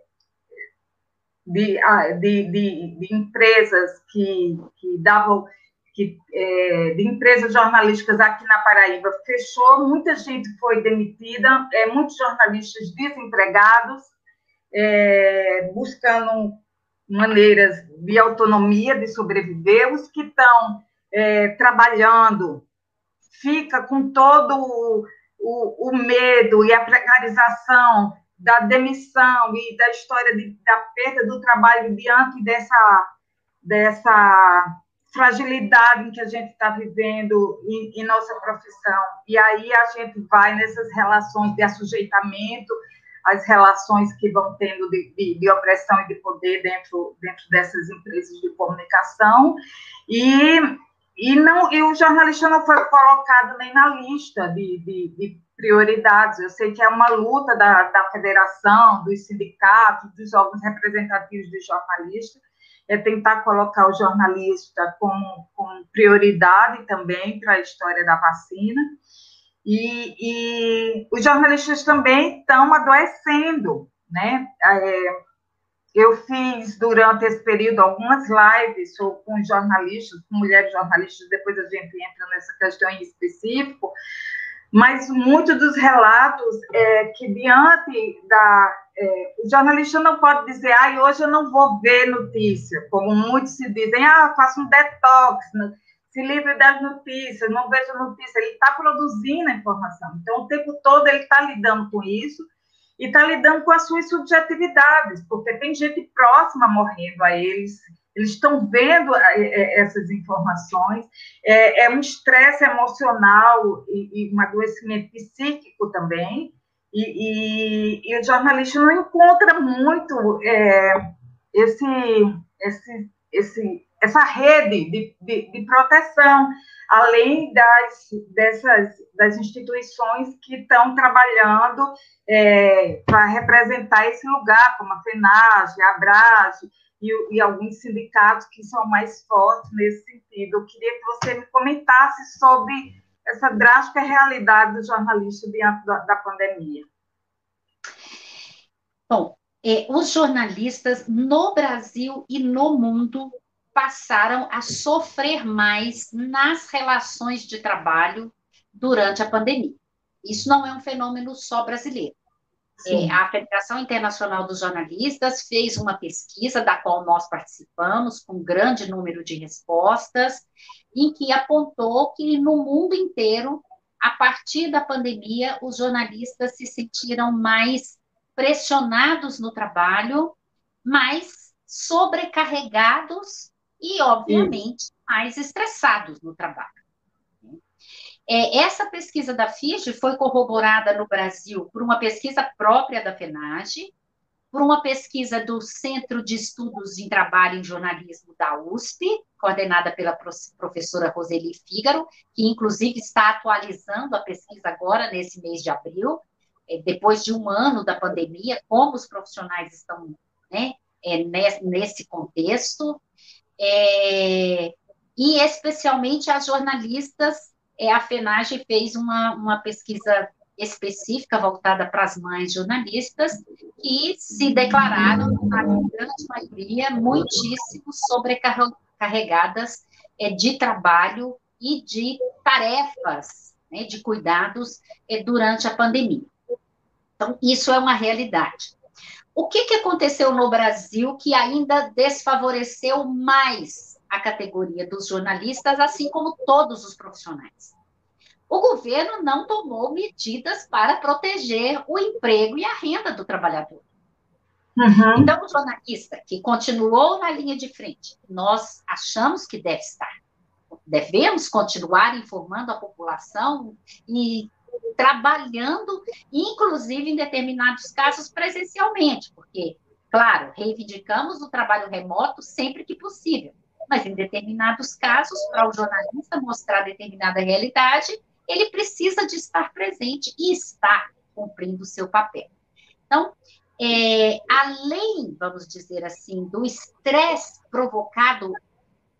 de, de, de, de, empresas que, que davam que, é, de empresas jornalísticas aqui na Paraíba fechou, muita gente foi demitida, é, muitos jornalistas desempregados, é, buscando maneiras de autonomia, de sobreviver, os que estão é, trabalhando, fica com todo o, o, o, medo e a precarização da demissão e da história de, da perda do trabalho diante dessa, dessa fragilidade em que a gente está vivendo em, em nossa profissão. E aí a gente vai nessas relações de assujeitamento, as relações que vão tendo de, de, de, opressão e de poder dentro, dentro dessas empresas de comunicação, e, e, não, e o jornalista não foi colocado nem na lista de, de, de prioridades. Eu sei que é uma luta da, da federação, dos sindicatos, dos órgãos representativos dos jornalistas, é tentar colocar o jornalista como, como prioridade também para a história da vacina. E, e os jornalistas também estão adoecendo, né? É, eu fiz durante esse período algumas lives com jornalistas, com mulheres jornalistas, depois a gente entra nessa questão em específico, mas muitos dos relatos é que diante da, é, o jornalista não pode dizer, ah, hoje eu não vou ver notícia, como muitos se dizem, ah, faço um detox, né? Se livre das notícias, não vejo notícia. Ele está produzindo a informação. Então, o tempo todo ele está lidando com isso e está lidando com as suas subjetividades, porque tem gente próxima morrendo a eles, eles estão vendo é, é, essas informações, é, é um estresse emocional e, e, um adoecimento psíquico também, e, e, e, o jornalista não encontra muito é, esse, esse, esse, essa rede de, de, de proteção, além das, dessas, das instituições que estão trabalhando é, para representar esse lugar, como a FENAGE, a ABRAGE, e, e, alguns sindicatos que são mais fortes nesse sentido. Eu queria que você me comentasse sobre essa drástica realidade do jornalista diante da, da pandemia. Bom, é, os jornalistas no Brasil e no mundo passaram a sofrer mais nas relações de trabalho durante a pandemia. Isso não é um fenômeno só brasileiro. É, a Federação Internacional dos Jornalistas fez uma pesquisa, da qual nós participamos, com um grande número de respostas, em que apontou que no mundo inteiro, a partir da pandemia, os jornalistas se sentiram mais pressionados no trabalho, mais sobrecarregados e, obviamente, mais estressados no trabalho. É, essa pesquisa da FIGE foi corroborada no Brasil por uma pesquisa própria da FENAGE, por uma pesquisa do Centro de Estudos em Trabalho em Jornalismo da USP, coordenada pela professora Roseli Fígaro, que inclusive está atualizando a pesquisa agora, nesse mês de abril, é, depois de um ano da pandemia, como os profissionais estão né, é, nesse contexto, é, e especialmente as jornalistas é, a FENAGE fez uma, uma pesquisa específica voltada para as mães jornalistas que se declararam, na grande maioria, muitíssimo sobrecarregadas é, de trabalho e de tarefas, né, de cuidados é, durante a pandemia. Então, isso é uma realidade. O que, que aconteceu no Brasil que ainda desfavoreceu mais a categoria dos jornalistas, assim como todos os profissionais. O governo não tomou medidas para proteger o emprego e a renda do trabalhador. Uhum. Então, o jornalista que continuou na linha de frente, nós achamos que deve estar. Devemos continuar informando a população e trabalhando, inclusive em determinados casos presencialmente, porque, claro, reivindicamos o trabalho remoto sempre que possível mas em determinados casos, para o jornalista mostrar determinada realidade, ele precisa de estar presente e está cumprindo o seu papel. Então, é, além, vamos dizer assim, do estresse provocado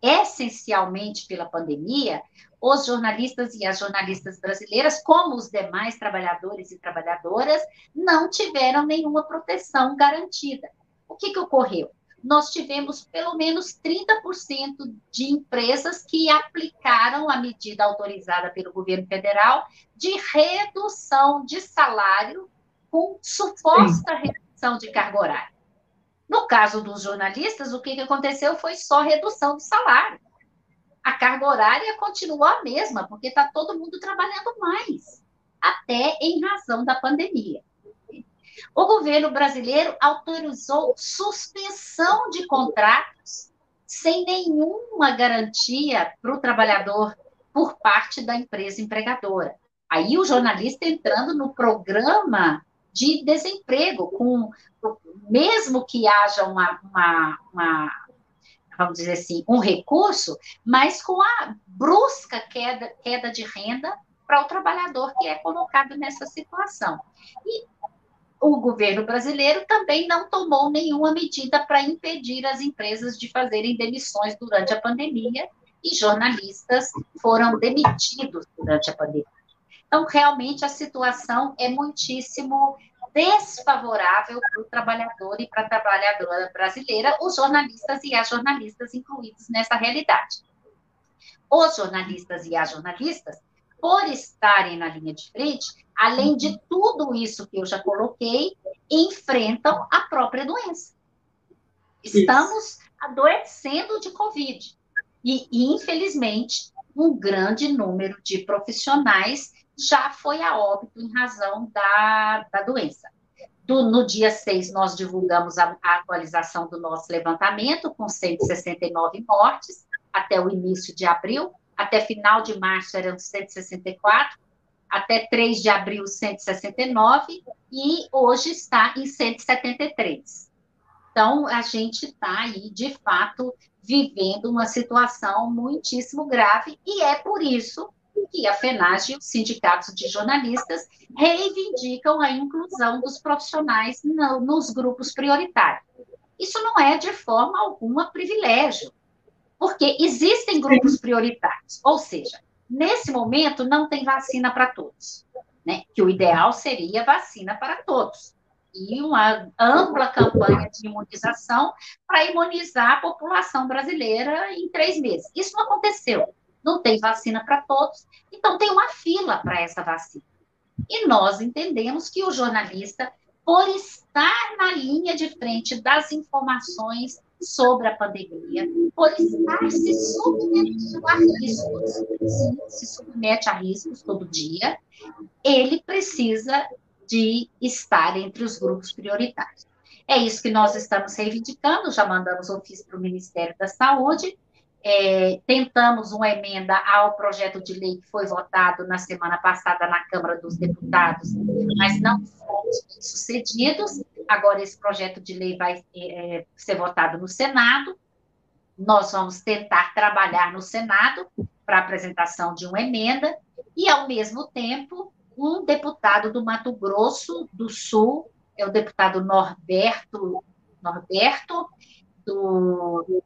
essencialmente pela pandemia, os jornalistas e as jornalistas brasileiras, como os demais trabalhadores e trabalhadoras, não tiveram nenhuma proteção garantida. O que, que ocorreu? nós tivemos pelo menos 30% de empresas que aplicaram a medida autorizada pelo governo federal de redução de salário com suposta Sim. redução de carga horária. No caso dos jornalistas, o que aconteceu foi só redução do salário. A carga horária continuou a mesma, porque está todo mundo trabalhando mais, até em razão da pandemia. O governo brasileiro autorizou suspensão de contratos sem nenhuma garantia para o trabalhador por parte da empresa empregadora. Aí o jornalista entrando no programa de desemprego, com mesmo que haja uma, uma, uma vamos dizer assim, um recurso, mas com a brusca queda, queda de renda para o trabalhador que é colocado nessa situação. E o governo brasileiro também não tomou nenhuma medida para impedir as empresas de fazerem demissões durante a pandemia e jornalistas foram demitidos durante a pandemia. Então, realmente, a situação é muitíssimo desfavorável para o trabalhador e para a trabalhadora brasileira, os jornalistas e as jornalistas incluídos nessa realidade. Os jornalistas e as jornalistas por estarem na linha de frente, além de tudo isso que eu já coloquei, enfrentam a própria doença. Estamos isso. adoecendo de Covid. E, infelizmente, um grande número de profissionais já foi a óbito em razão da, da doença. Do, no dia 6, nós divulgamos a, a, atualização do nosso levantamento, com 169 mortes, até o início de abril. Até final de março eram 164, até 3 de abril, 169, e hoje está em 173. Então, a gente está aí, de fato, vivendo uma situação muitíssimo grave, e é por isso que a FENAGE e os sindicatos de jornalistas reivindicam a inclusão dos profissionais no, nos grupos prioritários. Isso não é, de forma alguma, privilégio, porque existem grupos prioritários, ou seja, nesse momento não tem vacina para todos, né? que o ideal seria vacina para todos e uma ampla campanha de imunização para imunizar a população brasileira em três meses. Isso não aconteceu não tem vacina para todos, então tem uma fila para essa vacina. E nós entendemos que o jornalista, por estar na linha de frente das informações sobre a pandemia, por estar se submetendo a riscos, sim, se submete a riscos todo dia, ele precisa de estar entre os grupos prioritários. É isso que nós estamos reivindicando, já mandamos ofício para o Ministério da Saúde, é, tentamos uma emenda ao projeto de lei que foi votado na semana passada na Câmara dos Deputados, mas não fomos sucedidos. Agora, esse projeto de lei vai é, ser votado no Senado. Nós vamos tentar trabalhar no Senado para apresentação de uma emenda, e, ao mesmo tempo, um deputado do Mato Grosso do Sul, é o deputado Norberto, Norberto do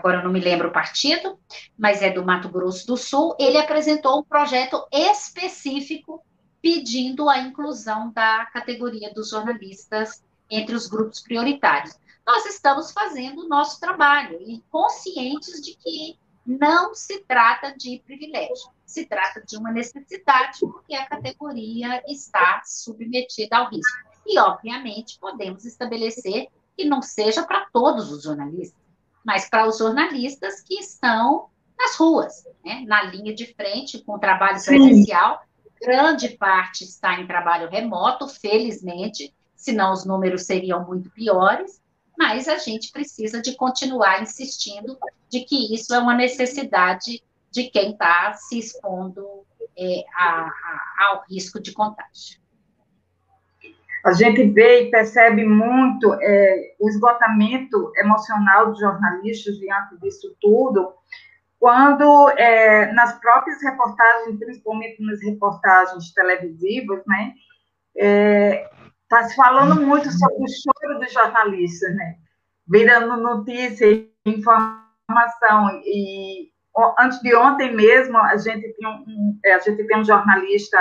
agora eu não me lembro o partido, mas é do Mato Grosso do Sul, ele apresentou um projeto específico pedindo a inclusão da categoria dos jornalistas entre os grupos prioritários. Nós estamos fazendo o nosso trabalho e conscientes de que não se trata de privilégio, se trata de uma necessidade, porque a categoria está submetida ao risco. E, obviamente, podemos estabelecer que não seja para todos os jornalistas mas para os jornalistas que estão nas ruas, né, na linha de frente, com trabalho Sim. presencial. Grande parte está em trabalho remoto, felizmente, senão os números seriam muito piores, mas a gente precisa de continuar insistindo de que isso é uma necessidade de quem está se expondo é, a, a, ao risco de contágio a gente vê e percebe muito é, o esgotamento emocional dos jornalistas diante disso tudo, quando é, nas próprias reportagens, principalmente nas reportagens televisivas, né, está é, se falando muito sobre o choro dos jornalistas, né, virando notícia, informação. E antes de ontem mesmo a gente tem um, é, a gente tem um jornalista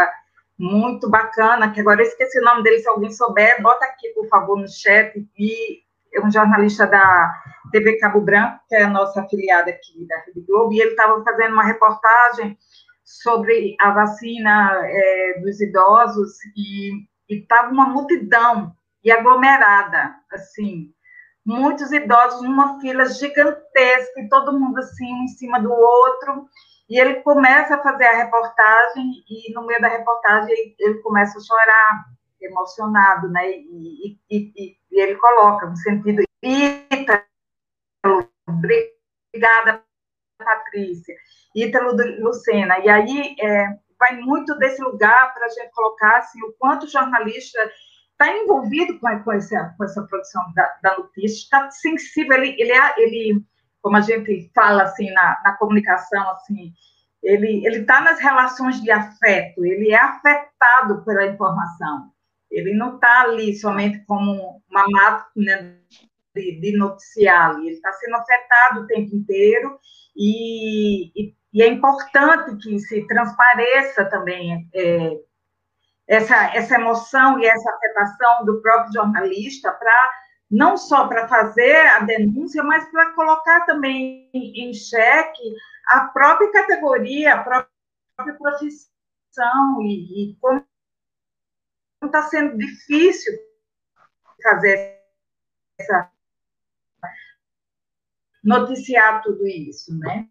muito bacana, que agora eu esqueci o nome dele, se alguém souber, bota aqui, por favor, no chat, e é um jornalista da TV Cabo Branco, que é a nossa afiliada aqui da Rede Globo, e ele estava fazendo uma reportagem sobre a vacina é, dos idosos, e estava uma multidão, e aglomerada, assim, muitos idosos numa fila gigantesca, e todo mundo assim, um em cima do outro, e ele começa a fazer a reportagem, e no meio da reportagem ele começa a chorar, emocionado, né? E, e, e, e ele coloca no sentido: Ítalo, obrigada, Patrícia, Ítalo Lucena. E aí é, vai muito desse lugar para a gente colocar assim, o quanto o jornalista está envolvido com, com, essa, com essa produção da, da notícia, está sensível, ele, ele, é, ele como a gente fala assim na, na comunicação, assim, ele está nas relações de afeto, ele é afetado pela informação. Ele não está ali somente como uma máquina de, de noticiar, ele está sendo afetado o tempo inteiro e, e, e, é importante que se transpareça também é, essa, essa emoção e essa afetação do próprio jornalista para não só para fazer a denúncia, mas para colocar também em xeque a própria categoria, a própria profissão e, e como está sendo difícil fazer essa noticiar tudo isso, né?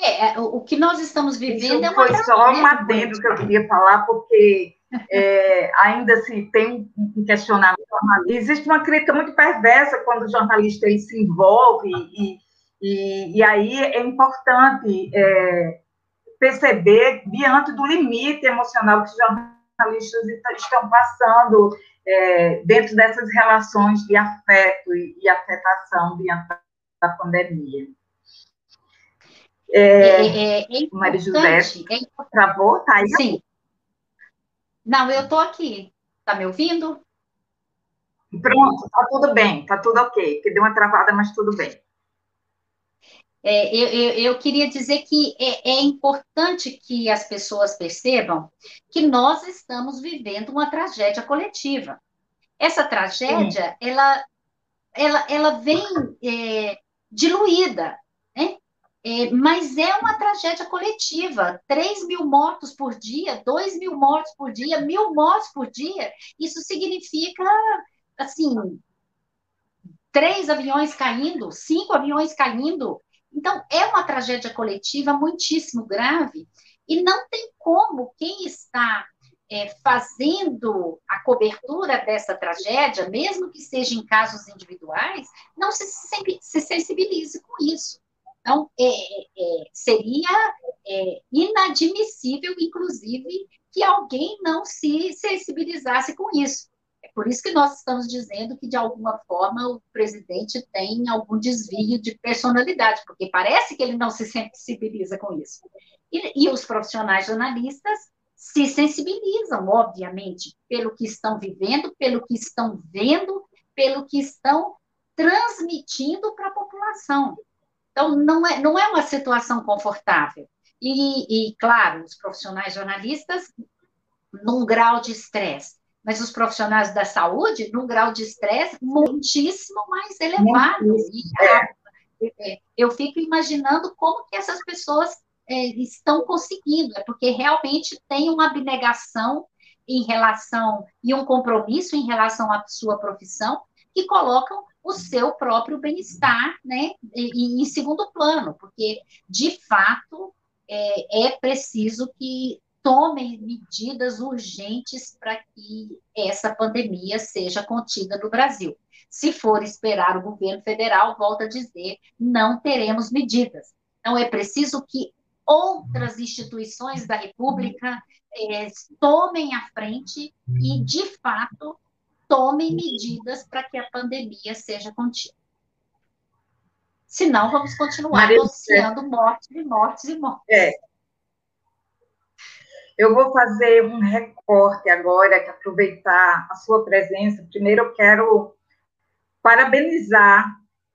É, é o que nós estamos vivendo isso é uma foi só um adendo que eu queria falar, porque é, ainda se tem um questionamento. Existe uma crítica muito perversa quando o jornalista ele se envolve, e, e, e aí é importante é, perceber, diante do limite emocional que os jornalistas estão passando é, dentro dessas relações de afeto e, e afetação diante da pandemia. É, é, é, é Maria José, é travou? Tá aí? Sim. Não, eu estou aqui. Está me ouvindo? Pronto, está tudo bem, está tudo ok. Que deu uma travada, mas tudo bem. É, eu, eu, eu, queria dizer que é, é, importante que as pessoas percebam que nós estamos vivendo uma tragédia coletiva. Essa tragédia, ela, ela, ela vem é, diluída, né? É, mas é uma tragédia coletiva. 3 mil mortos por dia, 2 mil mortos por dia, mil mortos por dia. Isso significa, assim, três aviões caindo, cinco aviões caindo. Então, é uma tragédia coletiva muitíssimo grave. E não tem como quem está é, fazendo a cobertura dessa tragédia, mesmo que seja em casos individuais, não se, se sensibilize com isso. Então, é, é, seria é, inadmissível, inclusive, que alguém não se sensibilizasse com isso. É por isso que nós estamos dizendo que, de alguma forma, o presidente tem algum desvio de personalidade, porque parece que ele não se sensibiliza com isso. E, e os profissionais jornalistas se sensibilizam, obviamente, pelo que estão vivendo, pelo que estão vendo, pelo que estão transmitindo para a população. Então, não é, não é uma situação confortável. E, e, claro, os profissionais jornalistas num grau de estresse, mas os profissionais da saúde num grau de estresse muitíssimo mais elevado. E, é, eu fico imaginando como que essas pessoas é, estão conseguindo, é porque realmente tem uma abnegação em relação e um compromisso em relação à sua profissão que colocam o seu próprio bem-estar, né, em, em, segundo plano, porque de fato é, é preciso que tomem medidas urgentes para que essa pandemia seja contida no Brasil. Se for esperar o governo federal, volta a dizer, não teremos medidas. Então, é preciso que outras instituições da República é, tomem a frente e, de fato, tomem medidas para que a pandemia seja contida. Senão, vamos continuar Maria, anunciando mortes e mortes e mortes. É. Eu vou fazer um recorte agora, que aproveitar a sua presença. Primeiro, eu quero parabenizar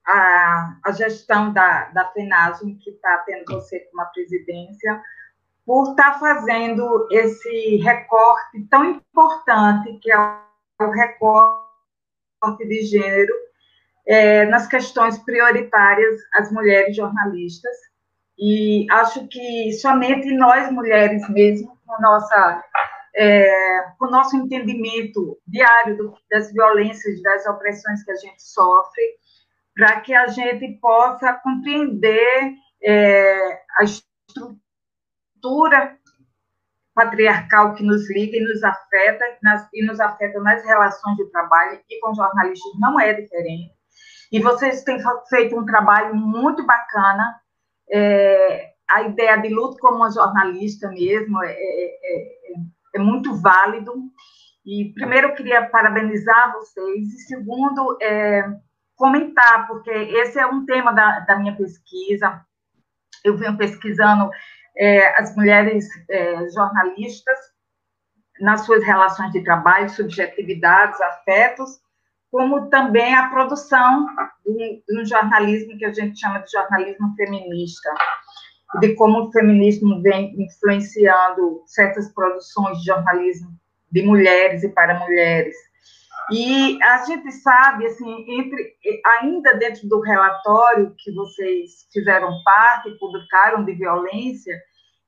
a, a gestão da, da FENASM, que está tendo você como a presidência, por estar tá fazendo esse recorte tão importante, que é o recorte de gênero é, nas questões prioritárias às mulheres jornalistas. E acho que somente nós, mulheres mesmo, com, nossa, é, com o nosso entendimento diário do, das violências, das opressões que a gente sofre, para que a gente possa compreender é, a estrutura patriarcal que nos liga e nos afeta, nas, e nos afeta nas relações de trabalho, e com jornalistas não é diferente. E vocês têm feito um trabalho muito bacana, é, a ideia de luta como uma jornalista mesmo é, é, é, é muito válido. E, primeiro, eu queria parabenizar vocês, e, segundo, é, comentar, porque esse é um tema da, da minha pesquisa. Eu venho pesquisando é, as mulheres é, jornalistas nas suas relações de trabalho, subjetividades, afetos, como também a produção de, de um jornalismo que a gente chama de jornalismo feminista, de como o feminismo vem influenciando certas produções de jornalismo de mulheres e para mulheres. E a gente sabe, assim, entre, ainda dentro do relatório que vocês fizeram parte, publicaram de violência,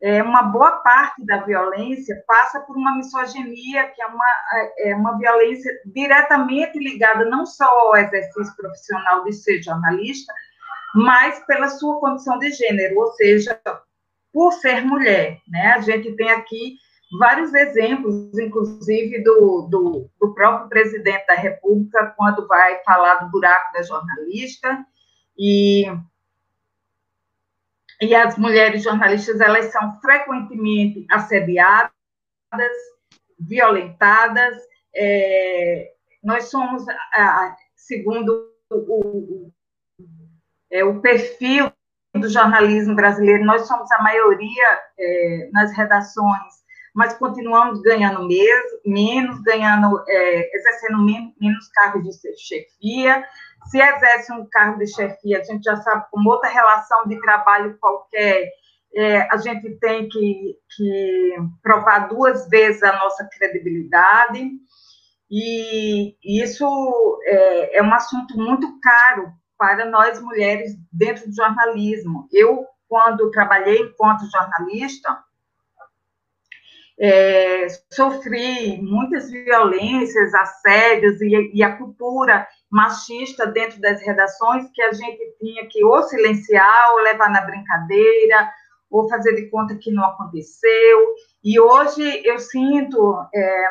é, uma boa parte da violência passa por uma misoginia, que é uma, é uma violência diretamente ligada não só ao exercício profissional de ser jornalista, mas pela sua condição de gênero, ou seja, por ser mulher. Né? A gente tem aqui vários exemplos, inclusive do, do, do próprio presidente da República, quando vai falar do buraco da jornalista, e e as mulheres jornalistas elas são frequentemente assediadas, violentadas. É, nós somos, segundo o, é, o, perfil do jornalismo brasileiro, nós somos a maioria é, nas redações, mas continuamos ganhando menos, ganhando, é, exercendo menos, menos cargos de chefia, se exerce um cargo de chefia, a gente já sabe como outra relação de trabalho qualquer, é, a gente tem que, que provar duas vezes a nossa credibilidade, e isso é, é um assunto muito caro para nós mulheres dentro do jornalismo. Eu, quando trabalhei enquanto jornalista, é, sofri muitas violências, assédios e, e, a cultura machista dentro das redações que a gente tinha que ou silenciar, ou levar na brincadeira, ou fazer de conta que não aconteceu. E hoje eu sinto, é,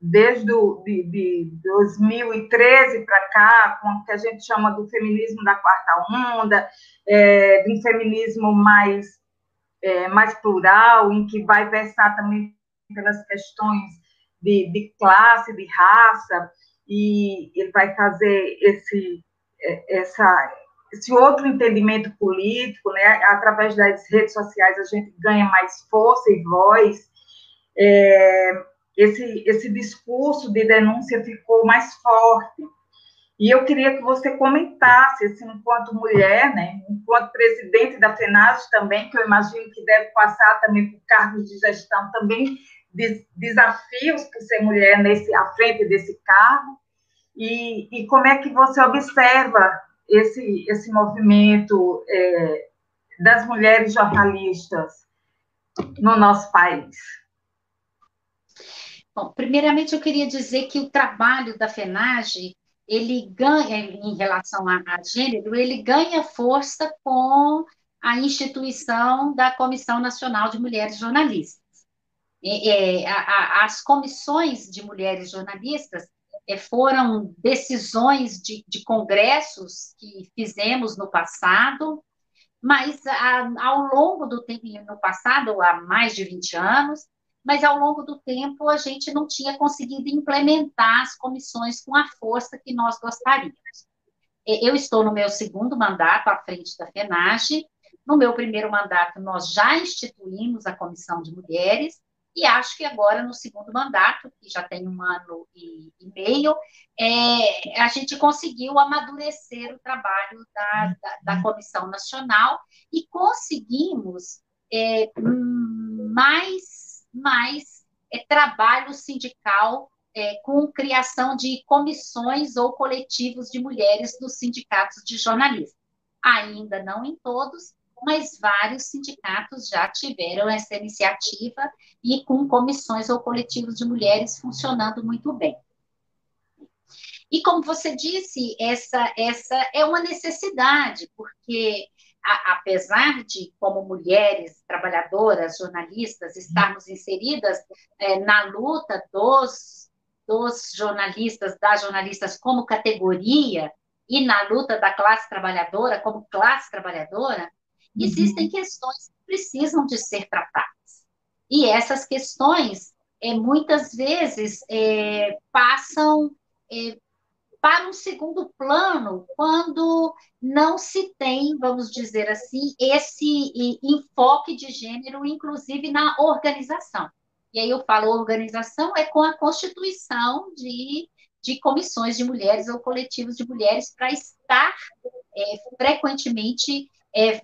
desde do, de, de 2013 para cá, com o que a gente chama do feminismo da quarta onda, é, de um feminismo mais é, mais plural, em que vai versar também pelas questões de, de classe, de raça, e ele vai fazer esse, é, essa, esse outro entendimento político, né? através das redes sociais a gente ganha mais força e voz, é, esse, esse discurso de denúncia ficou mais forte, e eu queria que você comentasse, assim, enquanto mulher, né, enquanto presidente da FENAS também, que eu imagino que deve passar também por cargos de gestão, também desafios por ser mulher nesse, à frente desse cargo, e, e como é que você observa esse, esse movimento é, das mulheres jornalistas no nosso país? Bom, primeiramente eu queria dizer que o trabalho da FENAGE ele ganha, em relação a, a gênero, ele ganha força com a instituição da Comissão Nacional de Mulheres Jornalistas. A, a, as comissões de mulheres jornalistas é, foram decisões de, de, congressos que fizemos no passado, mas a, ao longo do tempo, no passado, há mais de 20 anos, mas ao longo do tempo a gente não tinha conseguido implementar as comissões com a força que nós gostaríamos. Eu estou no meu segundo mandato à frente da FENAGE. No meu primeiro mandato, nós já instituímos a Comissão de Mulheres, e acho que agora, no segundo mandato, que já tem um ano e, meio, é, a gente conseguiu amadurecer o trabalho da, da, da Comissão Nacional e conseguimos é, mais mais é, trabalho sindical é, com criação de comissões ou coletivos de mulheres dos sindicatos de jornalistas. Ainda não em todos, mas vários sindicatos já tiveram essa iniciativa e com comissões ou coletivos de mulheres funcionando muito bem. E como você disse, essa, essa é uma necessidade, porque a, apesar de, como mulheres trabalhadoras, jornalistas, estarmos inseridas é, na luta dos, dos jornalistas, das jornalistas como categoria, e na luta da classe trabalhadora como classe trabalhadora, uhum. existem questões que precisam de ser tratadas. E essas questões, é, muitas vezes, é, passam é, para um segundo plano quando não se tem, vamos dizer assim, esse enfoque de gênero, inclusive na organização. E aí eu falo organização é com a constituição de, de comissões de mulheres ou coletivos de mulheres para estar é, frequentemente é,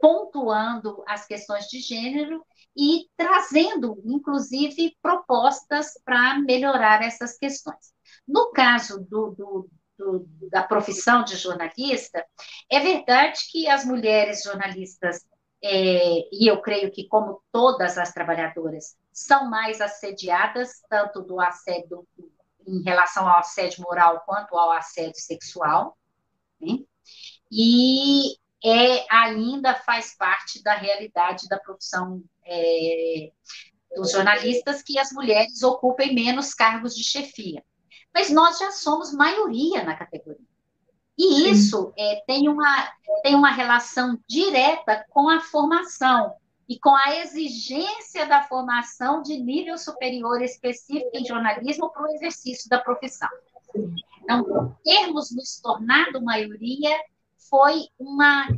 pontuando as questões de gênero e trazendo, inclusive, propostas para melhorar essas questões. No caso do, do, do, da profissão de jornalista, é verdade que as mulheres jornalistas é, e eu creio que, como todas as trabalhadoras, são mais assediadas, tanto do assédio em relação ao assédio moral quanto ao assédio sexual, né? e é, ainda faz parte da realidade da profissão é, dos jornalistas que as mulheres ocupem menos cargos de chefia. Mas nós já somos maioria na categoria. E Sim. isso é, tem, uma, tem uma relação direta com a formação e com a exigência da formação de nível superior específico em jornalismo para o exercício da profissão. Então, termos nos tornado maioria foi uma,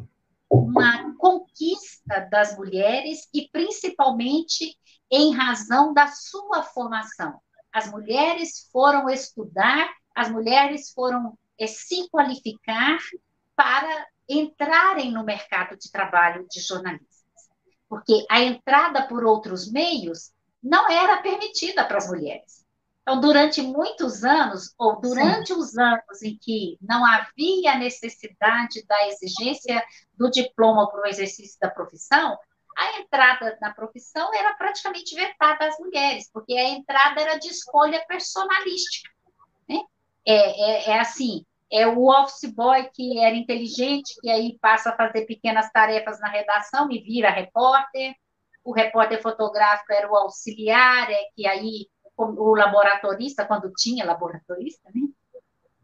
uma conquista das mulheres e principalmente em razão da sua formação. As mulheres foram estudar, as mulheres foram é, se qualificar para entrarem no mercado de trabalho de jornalistas. Porque a entrada por outros meios não era permitida para as mulheres. Então, durante muitos anos, ou durante Sim. os anos em que não havia necessidade da exigência do diploma para o exercício da profissão, a entrada na profissão era praticamente vetada às mulheres, porque a entrada era de escolha personalística. Né? É, é, é assim, é o office boy que era inteligente, que aí passa a fazer pequenas tarefas na redação e vira repórter. O repórter fotográfico era o auxiliar, é que aí o laboratorista, quando tinha laboratorista, né?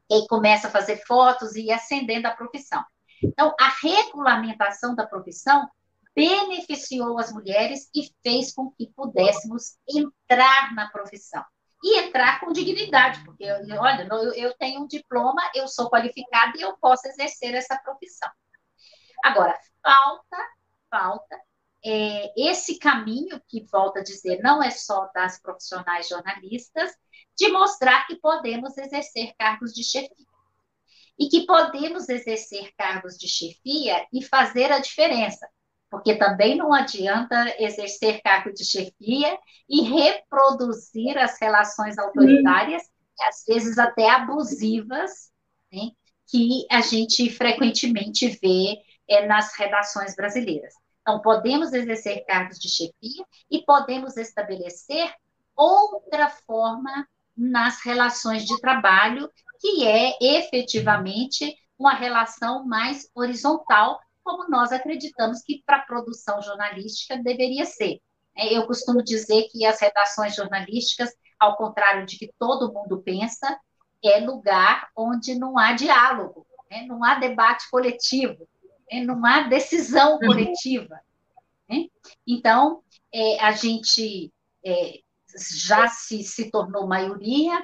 E começa a fazer fotos e ascendendo a profissão. Então, a regulamentação da profissão beneficiou as mulheres e fez com que pudéssemos entrar na profissão. E entrar com dignidade, porque, olha, eu tenho um diploma, eu sou qualificada e eu posso exercer essa profissão. Agora, falta, falta é, esse caminho, que volta a dizer, não é só das profissionais jornalistas, de mostrar que podemos exercer cargos de chefia. E que podemos exercer cargos de chefia e fazer a diferença. Porque também não adianta exercer cargo de chefia e reproduzir as relações autoritárias, às vezes até abusivas, né, que a gente frequentemente vê é, nas redações brasileiras. Então, podemos exercer cargos de chefia e podemos estabelecer outra forma nas relações de trabalho, que é efetivamente uma relação mais horizontal, como nós acreditamos que para a produção jornalística deveria ser. É, eu costumo dizer que as redações jornalísticas, ao contrário de que todo mundo pensa, é lugar onde não há diálogo, né? não há debate coletivo, né? não há decisão uhum. coletiva. Né? Então, é, a gente é, já se, se tornou maioria,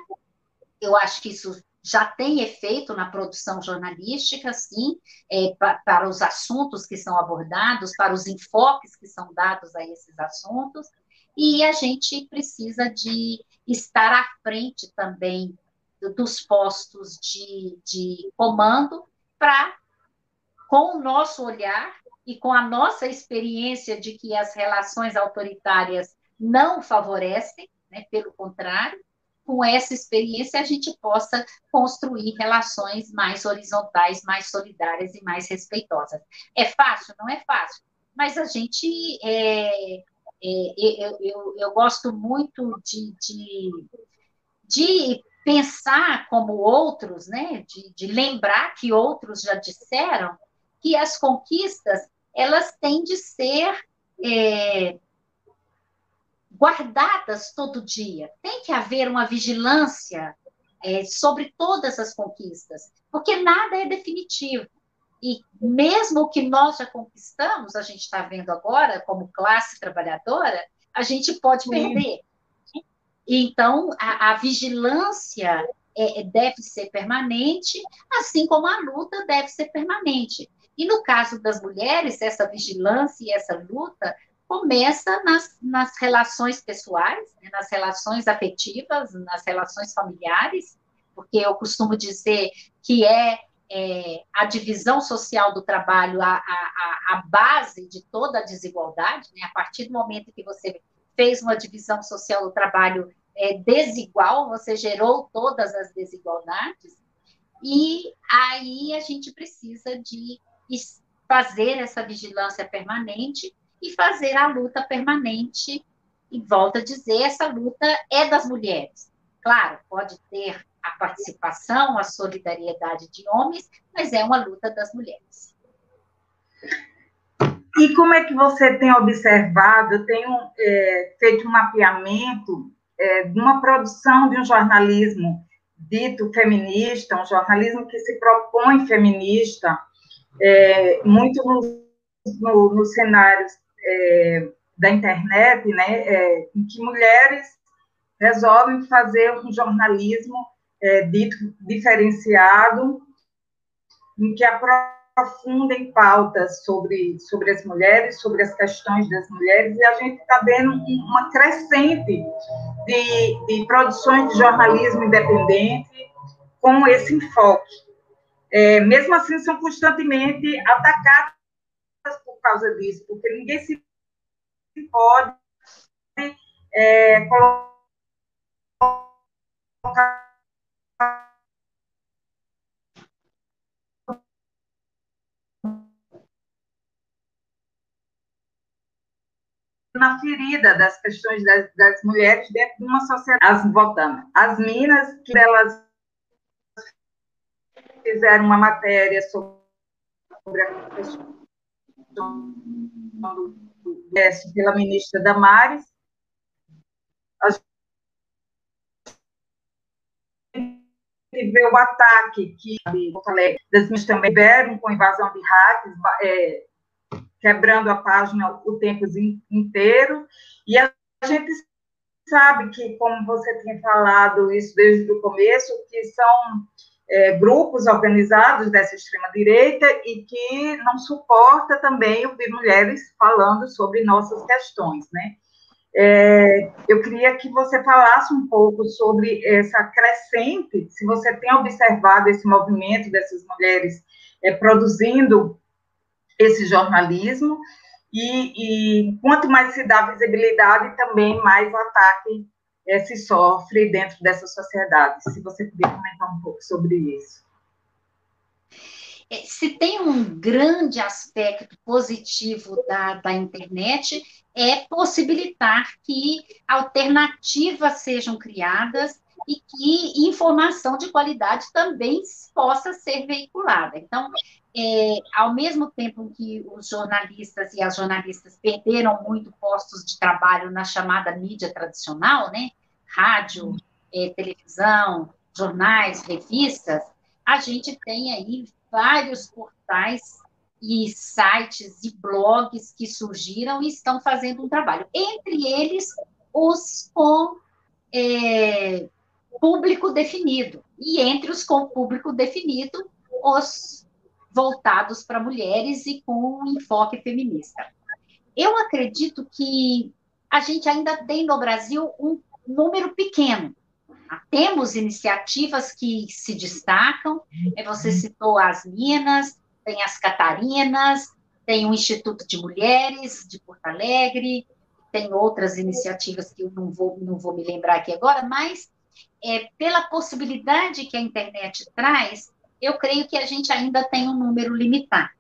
eu acho que isso já tem efeito na produção jornalística, sim, é, para, para os assuntos que são abordados, para os enfoques que são dados a esses assuntos, e a gente precisa de estar à frente também dos postos de, de comando para com o nosso olhar e com a nossa experiência de que as relações autoritárias não favorecem, né, pelo contrário, com essa experiência a gente possa construir relações mais horizontais, mais solidárias e mais respeitosas. É fácil? Não é fácil, mas a gente. É, é, eu, eu, eu, gosto muito de, de, de pensar como outros, né? de, de lembrar que outros já disseram que as conquistas elas têm de ser é, guardadas todo dia. Tem que haver uma vigilância é, sobre todas as conquistas, porque nada é definitivo. E mesmo o que nós já conquistamos, a gente está vendo agora, como classe trabalhadora, a gente pode Sim. perder. Então, a, a vigilância é, deve ser permanente, assim como a luta deve ser permanente. E no caso das mulheres, essa vigilância e essa luta começa nas, nas relações pessoais, né, nas relações afetivas, nas relações familiares, porque eu costumo dizer que é, é a divisão social do trabalho a, a, a base de toda a desigualdade, né? a partir do momento que você fez uma divisão social do trabalho é, desigual, você gerou todas as desigualdades, e aí a gente precisa de fazer essa vigilância permanente e fazer a luta permanente. E volto a dizer, essa luta é das mulheres. Claro, pode ter a participação, a solidariedade de homens, mas é uma luta das mulheres. E como é que você tem observado, eu tenho é, feito um mapeamento é, de uma produção de um jornalismo dito feminista, um jornalismo que se propõe feminista, é, muito nos no, no cenários é, da internet, né, é, em que mulheres resolvem fazer um jornalismo é, dito diferenciado, em que aprofundem pautas sobre, sobre as mulheres, sobre as questões das mulheres, e a gente está vendo uma crescente de, de produções de jornalismo independente com esse enfoque. É, mesmo assim, são constantemente atacadas por causa disso, porque ninguém se pode é, colocar na ferida das questões das, das, mulheres dentro de uma sociedade. As votando. As minas, que elas fizeram uma matéria sobre a questão pela ministra Damares. A gente vê o ataque que das minhas também tiveram com invasão de hackers, é, quebrando a página o tempo inteiro, e a gente sabe que, como você tinha falado isso desde o começo, que são é, grupos organizados dessa extrema-direita e que não suporta também ouvir mulheres falando sobre nossas questões, né? É, eu queria que você falasse um pouco sobre essa crescente, se você tem observado esse movimento dessas mulheres é, produzindo esse jornalismo, e, e, quanto mais se dá visibilidade, também mais ataque é, se sofre dentro dessa sociedade. Se você puder comentar um pouco sobre isso. É, se tem um grande aspecto positivo da, da internet, é possibilitar que alternativas sejam criadas e que informação de qualidade também possa ser veiculada. Então, é, ao mesmo tempo que os jornalistas e as jornalistas perderam muito postos de trabalho na chamada mídia tradicional, né? Rádio, é, televisão, jornais, revistas, a gente tem aí vários portais e sites e blogs que surgiram e estão fazendo um trabalho. Entre eles, os com é, público definido. E entre os com público definido, os voltados para mulheres e com um enfoque feminista. Eu acredito que a gente ainda tem no Brasil um número pequeno. Temos iniciativas que se destacam, é, você citou as Minas, tem as Catarinas, tem o Instituto de Mulheres de Porto Alegre, tem outras iniciativas que eu não vou, não vou me lembrar aqui agora, mas é, pela possibilidade que a internet traz, eu creio que a gente ainda tem um número limitado.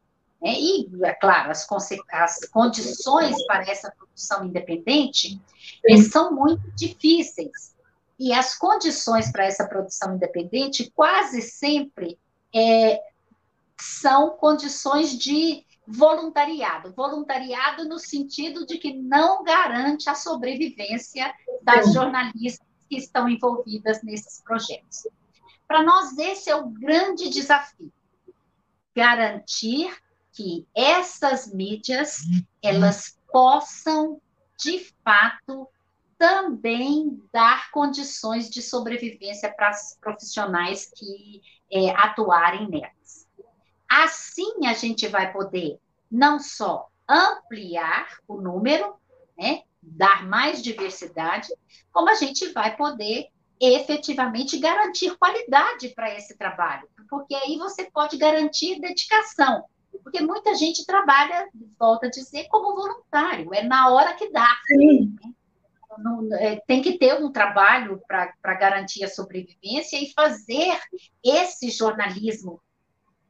Né? E, é claro, as, as, condições para essa produção independente são muito difíceis. E as condições para essa produção independente quase sempre é, são condições de voluntariado. Voluntariado no sentido de que não garante a sobrevivência das jornalistas que estão envolvidas nesses projetos. Para nós, esse é o grande desafio: garantir que essas mídias elas possam, de fato, também dar condições de sobrevivência para os profissionais que é, atuarem nelas. Assim, a gente vai poder não só ampliar o número, né, dar mais diversidade, como a gente vai poder efetivamente garantir qualidade para esse trabalho, porque aí você pode garantir dedicação, porque muita gente trabalha, volta a dizer, como voluntário, é na hora que dá. Sim. Não, é, tem que ter um trabalho para garantir a sobrevivência e fazer esse jornalismo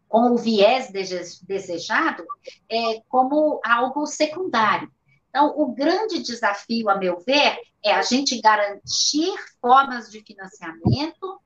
com o viés desejado é, como algo secundário. Então, o grande desafio, a meu ver, é a gente garantir formas de financiamento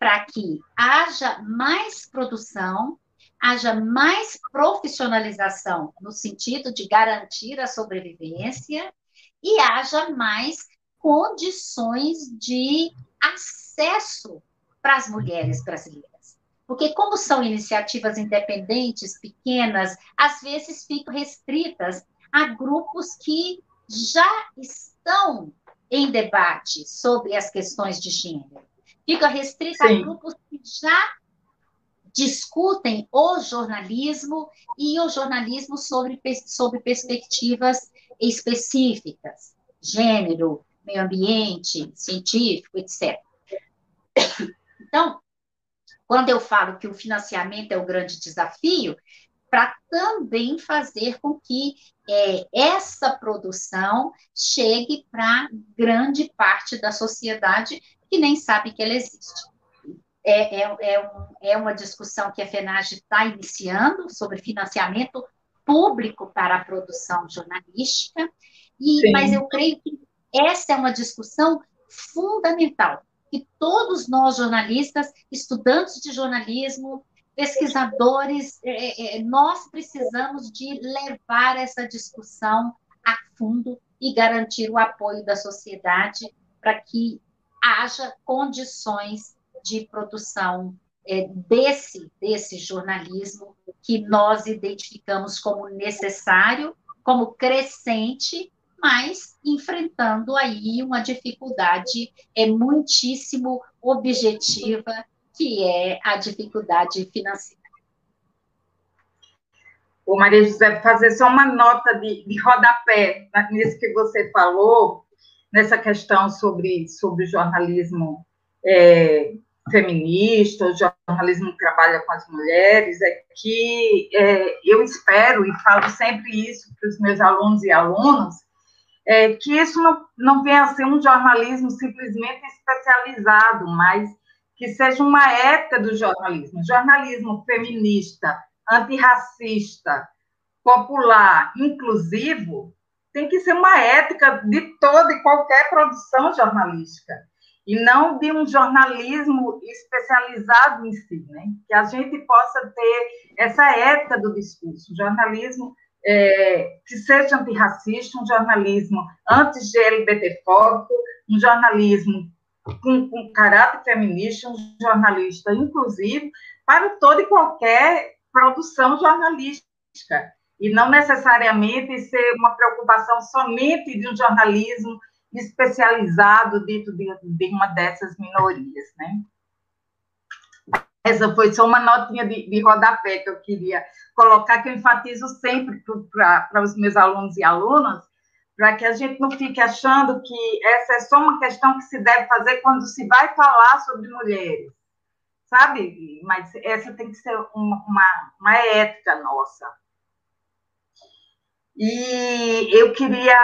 para que haja mais produção, haja mais profissionalização, no sentido de garantir a sobrevivência, e haja mais condições de acesso para as mulheres brasileiras. Porque, como são iniciativas independentes, pequenas, às vezes ficam restritas a grupos que já estão em debate sobre as questões de gênero. Fica restrita Sim. a grupos que já discutem o jornalismo e o jornalismo sobre, sobre perspectivas específicas, gênero, meio ambiente, científico, etc. Então, quando eu falo que o financiamento é o grande desafio, para também fazer com que é, essa produção chegue para grande parte da sociedade que nem sabe que ela existe. É, é, é, um, é uma discussão que a FENAGE está iniciando sobre financiamento público para a produção jornalística, e, mas eu creio que essa é uma discussão fundamental, que todos nós jornalistas, estudantes de jornalismo, pesquisadores, é, é, nós precisamos de levar essa discussão a fundo e garantir o apoio da sociedade para que haja condições de produção é, desse, desse jornalismo que nós identificamos como necessário, como crescente, mas enfrentando aí uma dificuldade é muitíssimo objetiva que é a dificuldade financeira. Ô, Maria José, fazer só uma nota de, de rodapé nisso que você falou, nessa questão sobre, sobre jornalismo é, feminista, o jornalismo que trabalha com as mulheres, é que é, eu espero, e falo sempre isso para os meus alunos e alunas, é, que isso não, não venha a ser um jornalismo simplesmente especializado, mas que seja uma ética do jornalismo, jornalismo feminista, antirracista, popular, inclusivo, tem que ser uma ética de toda e qualquer produção jornalística, e não de um jornalismo especializado em si, né? Que a gente possa ter essa ética do discurso, um jornalismo é, que seja antirracista, um jornalismo anti-GLBT-fóbico, um jornalismo com, com caráter feminista, um jornalista inclusivo, para toda e qualquer produção jornalística, e não necessariamente ser uma preocupação somente de um jornalismo especializado dentro de, de uma dessas minorias, né? Essa foi só uma notinha de, de rodapé que eu queria colocar, que eu enfatizo sempre para os meus alunos e alunas, para que a gente não fique achando que essa é só uma questão que se deve fazer quando se vai falar sobre mulheres, sabe? Mas essa tem que ser uma, uma, uma ética nossa. E eu queria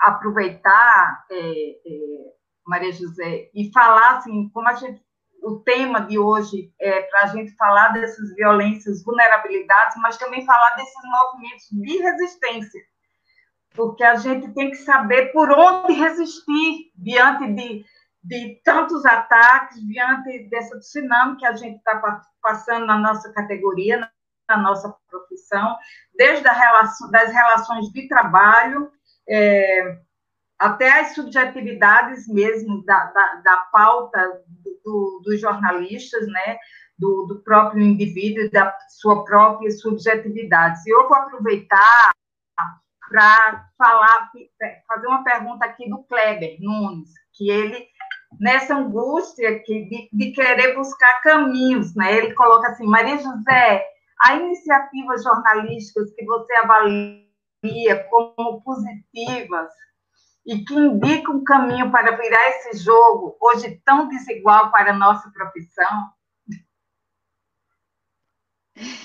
aproveitar, é, é, Maria José, e falar assim, como a gente, o tema de hoje é para a gente falar dessas violências, vulnerabilidades, mas também falar desses movimentos de resistência porque a gente tem que saber por onde resistir diante de, de tantos ataques, diante dessa tsunami que a gente está passando na nossa categoria, na nossa profissão, desde a relação, das relações de trabalho é, até as subjetividades mesmo da, da, da pauta do, dos jornalistas, né, do, do próprio indivíduo, da sua própria subjetividade. E eu vou aproveitar para falar, fazer uma pergunta aqui do Kleber Nunes, que ele, nessa angústia que, de, de querer buscar caminhos, né? Ele coloca assim, Maria José, há iniciativas jornalísticas que você avalia como positivas e que indicam um caminho para virar esse jogo, hoje tão desigual para a nossa profissão? [laughs]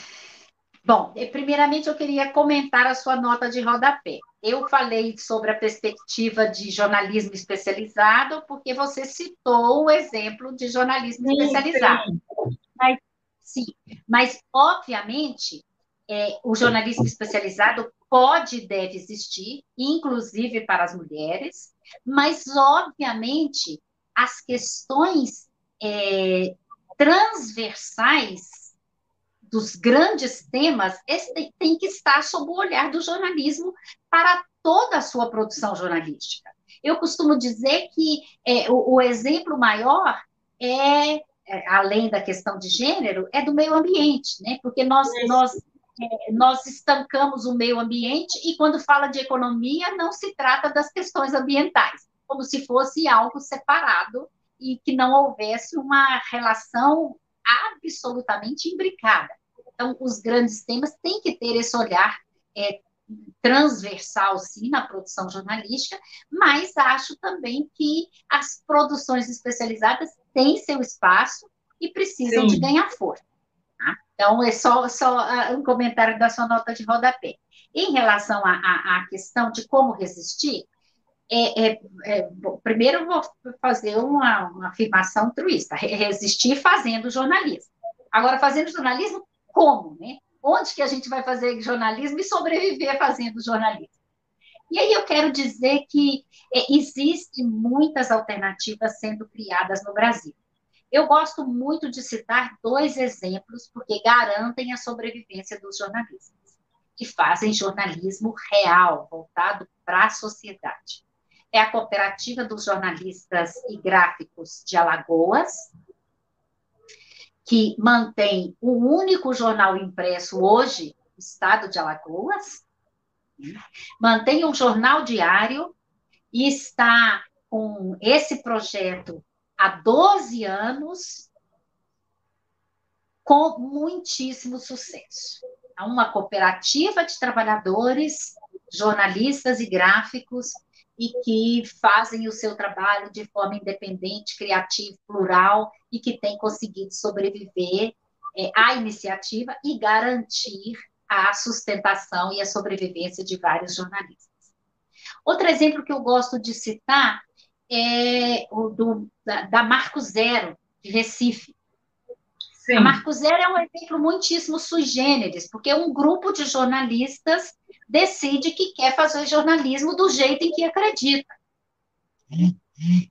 Bom, primeiramente eu queria comentar a sua nota de rodapé. Eu falei sobre a perspectiva de jornalismo especializado, porque você citou o exemplo de jornalismo sim, especializado. Sim. Mas Sim, mas, obviamente, é, o jornalismo especializado pode e deve existir, inclusive para as mulheres, mas, obviamente, as questões é, transversais dos grandes temas têm que estar sob o olhar do jornalismo para toda a sua produção jornalística. Eu costumo dizer que é, o, o, exemplo maior é, é, além da questão de gênero, é do meio ambiente, né? Porque nós, nós, é, nós estancamos o meio ambiente e quando fala de economia não se trata das questões ambientais, como se fosse algo separado e que não houvesse uma relação absolutamente imbricada. Então, os grandes temas têm que ter esse olhar é, transversal, sim, na produção jornalística, mas acho também que as produções especializadas têm seu espaço e precisam sim. de ganhar força. Tá? Então, é só, só uh, um comentário da sua nota de rodapé. Em relação à questão de como resistir, é, é, é, primeiro vou fazer uma, uma afirmação truísta, resistir fazendo jornalismo. Agora, fazendo jornalismo, como, né? Onde que a gente vai fazer jornalismo e sobreviver fazendo jornalismo? E aí eu quero dizer que é, existem muitas alternativas sendo criadas no Brasil. Eu gosto muito de citar dois exemplos, porque garantem a sobrevivência dos jornalistas, que fazem jornalismo real, voltado para a sociedade. É a Cooperativa dos Jornalistas e Gráficos de Alagoas, que mantém o único jornal impresso hoje, Estado de Alagoas, mantém um jornal diário e está com esse projeto há 12 anos com muitíssimo sucesso. É uma cooperativa de trabalhadores, jornalistas e gráficos e que fazem o seu trabalho de forma independente, criativa, plural e que tem conseguido sobreviver é, à iniciativa e garantir a sustentação e a sobrevivência de vários jornalistas. Outro exemplo que eu gosto de citar é o do, da, da Marco Zero, de Recife. Sim. A Marco Zero é um exemplo muitíssimo sui generis, porque um grupo de jornalistas decide que quer fazer jornalismo do jeito em que acredita.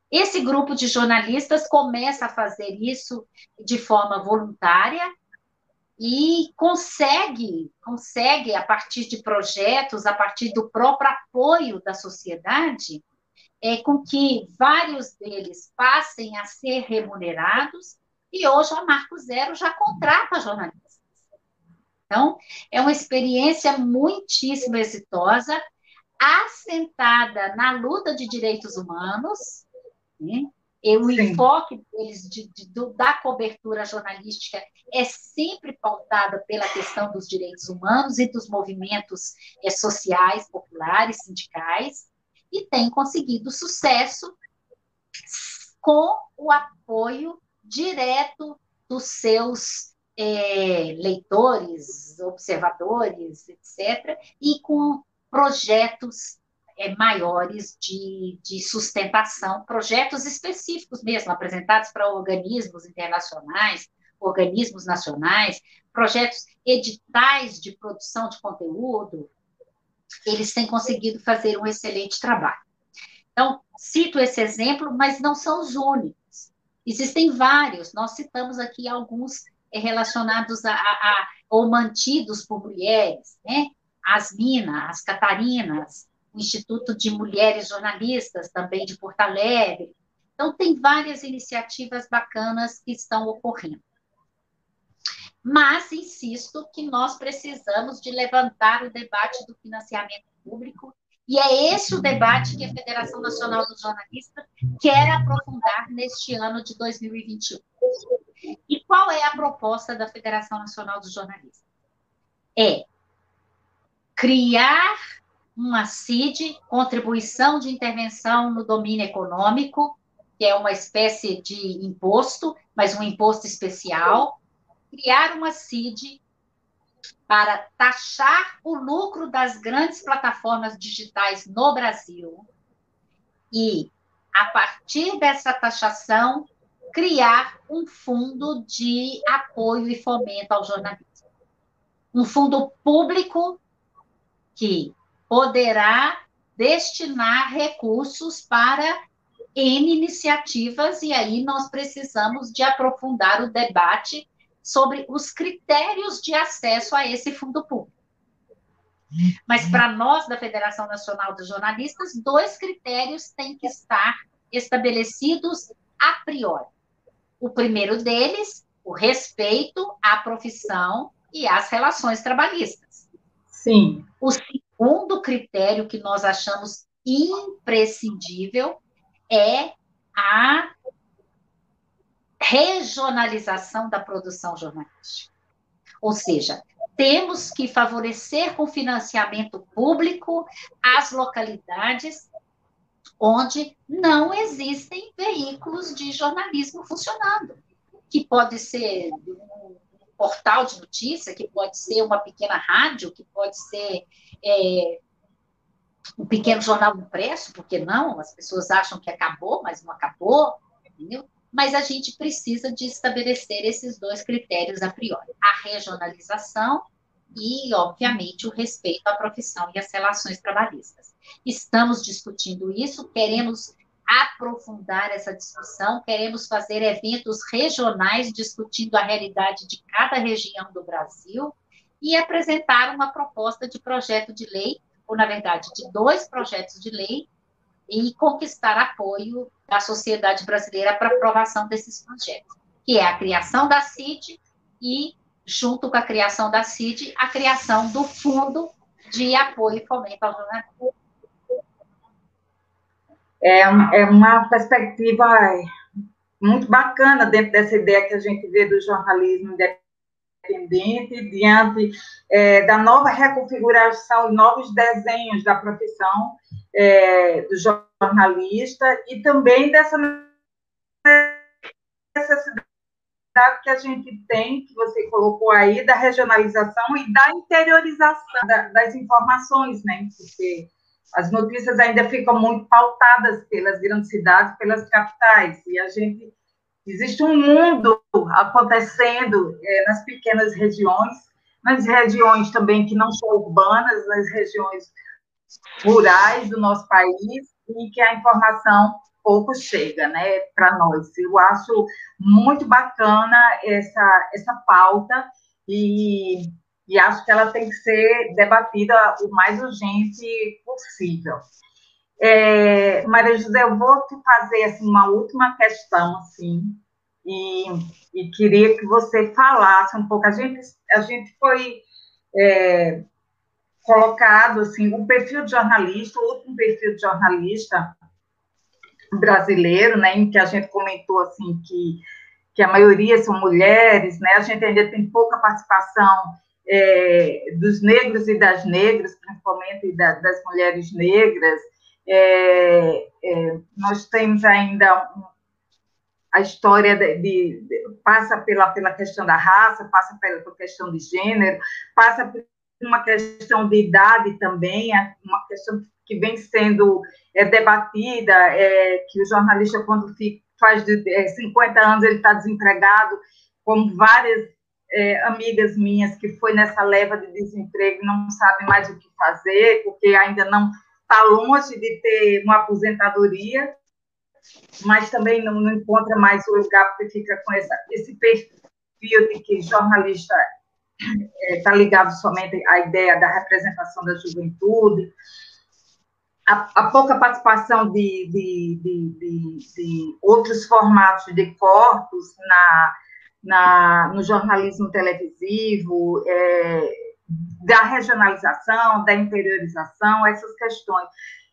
Esse grupo de jornalistas começa a fazer isso de forma voluntária e consegue, consegue a partir de projetos, a partir do próprio apoio da sociedade, é, com que vários deles passem a ser remunerados e hoje a Marco Zero já contrata jornalistas. Então, é uma experiência muitíssimo exitosa, assentada na luta de direitos humanos, né? e o Sim. enfoque deles de, de, do, da cobertura jornalística é sempre pautada pela questão dos direitos humanos e dos movimentos é, sociais, populares, sindicais, e tem conseguido sucesso com o apoio direto dos seus é, leitores, observadores, etc., e com projetos é, maiores de, de sustentação, projetos específicos mesmo, apresentados para organismos internacionais, organismos nacionais, projetos editais de produção de conteúdo, eles têm conseguido fazer um excelente trabalho. Então, cito esse exemplo, mas não são os únicos. Existem vários, nós citamos aqui alguns relacionados a, a, a ou mantidos por mulheres, né? As Minas, as Catarinas, o Instituto de Mulheres Jornalistas, também de Porto Alegre. Então, tem várias iniciativas bacanas que estão ocorrendo. Mas insisto que nós precisamos de levantar o debate do financiamento público e é esse o debate que a Federação Nacional dos Jornalistas quer aprofundar neste ano de 2021. E qual é a proposta da Federação Nacional dos Jornalistas? É criar uma CID, contribuição de intervenção no domínio econômico, que é uma espécie de imposto, mas um imposto especial, criar uma CID para taxar o lucro das grandes plataformas digitais no Brasil e, a partir dessa taxação, criar um fundo de apoio e fomento ao jornalismo. Um fundo público que poderá destinar recursos para N iniciativas, e aí nós precisamos de aprofundar o debate sobre os critérios de acesso a esse fundo público. Mas para nós, da Federação Nacional dos Jornalistas, dois critérios têm que estar estabelecidos a priori. O primeiro deles, o respeito à profissão e às relações trabalhistas. Sim. O segundo critério que nós achamos imprescindível é a regionalização da produção jornalística. Ou seja, temos que favorecer com financiamento público as localidades onde não existem veículos de jornalismo funcionando, que pode ser um portal de notícia, que pode ser uma pequena rádio, que pode ser é, um pequeno jornal impresso, porque não? As pessoas acham que acabou, mas não acabou, entendeu? Mas a gente precisa de estabelecer esses dois critérios a priori: a regionalização e, obviamente, o respeito à profissão e às relações trabalhistas. Estamos discutindo isso, queremos aprofundar essa discussão, queremos fazer eventos regionais discutindo a realidade de cada região do Brasil e apresentar uma proposta de projeto de lei, ou, na verdade, de dois projetos de lei, e conquistar apoio da sociedade brasileira para aprovação desses projetos, que é a criação da CID e junto com a criação da CID, a criação do Fundo de Apoio e Fomento ao Jornalismo. É, é uma perspectiva muito bacana dentro dessa ideia que a gente vê do jornalismo independente, diante é, da nova reconfiguração novos desenhos da profissão é, do jornalista e também dessa necessidade que a gente tem, que você colocou aí, da regionalização e da interiorização das informações, né? Porque as notícias ainda ficam muito pautadas pelas grandes cidades, pelas capitais, e a gente existe um mundo acontecendo é, nas pequenas regiões, nas regiões também que não são urbanas, nas regiões rurais do nosso país, e que a informação pouco chega, né, para nós. Eu acho muito bacana essa, essa pauta e, e acho que ela tem que ser debatida o mais urgente possível. É, Maria José, eu vou te fazer assim, uma última questão, assim, e, e queria que você falasse um pouco. A gente, a gente foi é, colocado, assim, o perfil de jornalista, o último perfil de jornalista brasileiro, né, em que a gente comentou assim que, que a maioria são mulheres, né, a gente ainda tem pouca participação é, dos negros e das negras, principalmente da, das mulheres negras. É, é, nós temos ainda a história de, de, passa pela, pela questão da raça, passa pela, questão de gênero, passa uma questão de idade também, uma questão que vem sendo é, debatida, é, que o jornalista, quando fica, faz de, é, 50 anos, ele está desempregado, como várias é, amigas minhas que foi nessa leva de desemprego não sabem mais o que fazer, porque ainda não está longe de ter uma aposentadoria, mas também não, não encontra mais o lugar porque fica com essa, esse perfil de que jornalista está é, ligado somente à ideia da representação da juventude, a, a pouca participação de, de, de, de, outros formatos de corpos na, na, no jornalismo televisivo, é, da regionalização, da interiorização, essas questões.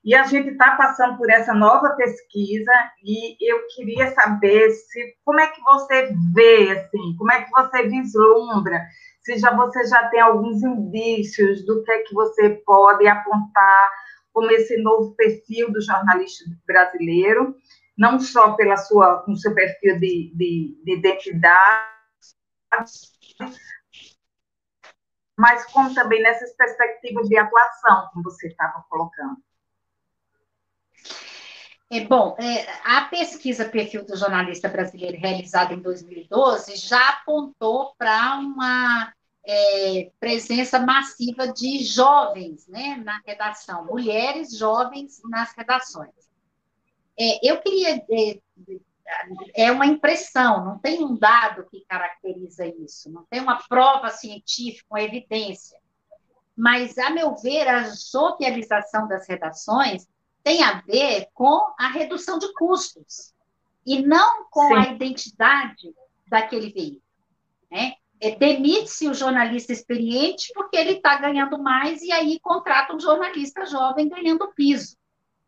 E a gente está passando por essa nova pesquisa e eu queria saber se como é que você vê, assim, como é que você vislumbra, se já você já tem alguns indícios do que é que você pode apontar como esse novo perfil do jornalista brasileiro, não só pela sua, no seu perfil de, de, de identidade, mas como também nessas perspectivas de atuação, como você estava colocando. É, bom, é, a pesquisa perfil do jornalista brasileiro realizada em 2012 já apontou para uma é, presença massiva de jovens né, na redação, mulheres jovens nas redações. É, eu queria. É, é uma impressão, não tem um dado que caracteriza isso, não tem uma prova científica, uma evidência. Mas, a meu ver, a socialização das redações tem a ver com a redução de custos e não com Sim. a identidade daquele veículo. Né? É, Demite-se o jornalista experiente porque ele está ganhando mais e aí contrata um jornalista jovem ganhando piso,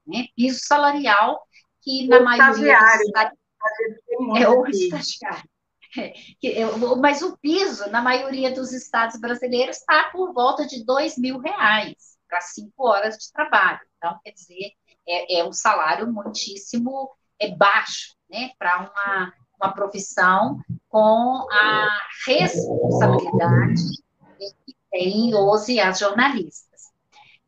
né? piso salarial que na maioria dos estados... é o estagiário. Mas o piso, na maioria dos estados brasileiros, está por volta de dois mil reais para cinco horas de trabalho. Então, quer dizer, é, é um salário muitíssimo é baixo, né, para uma, uma profissão com a responsabilidade que tem os e as jornalistas.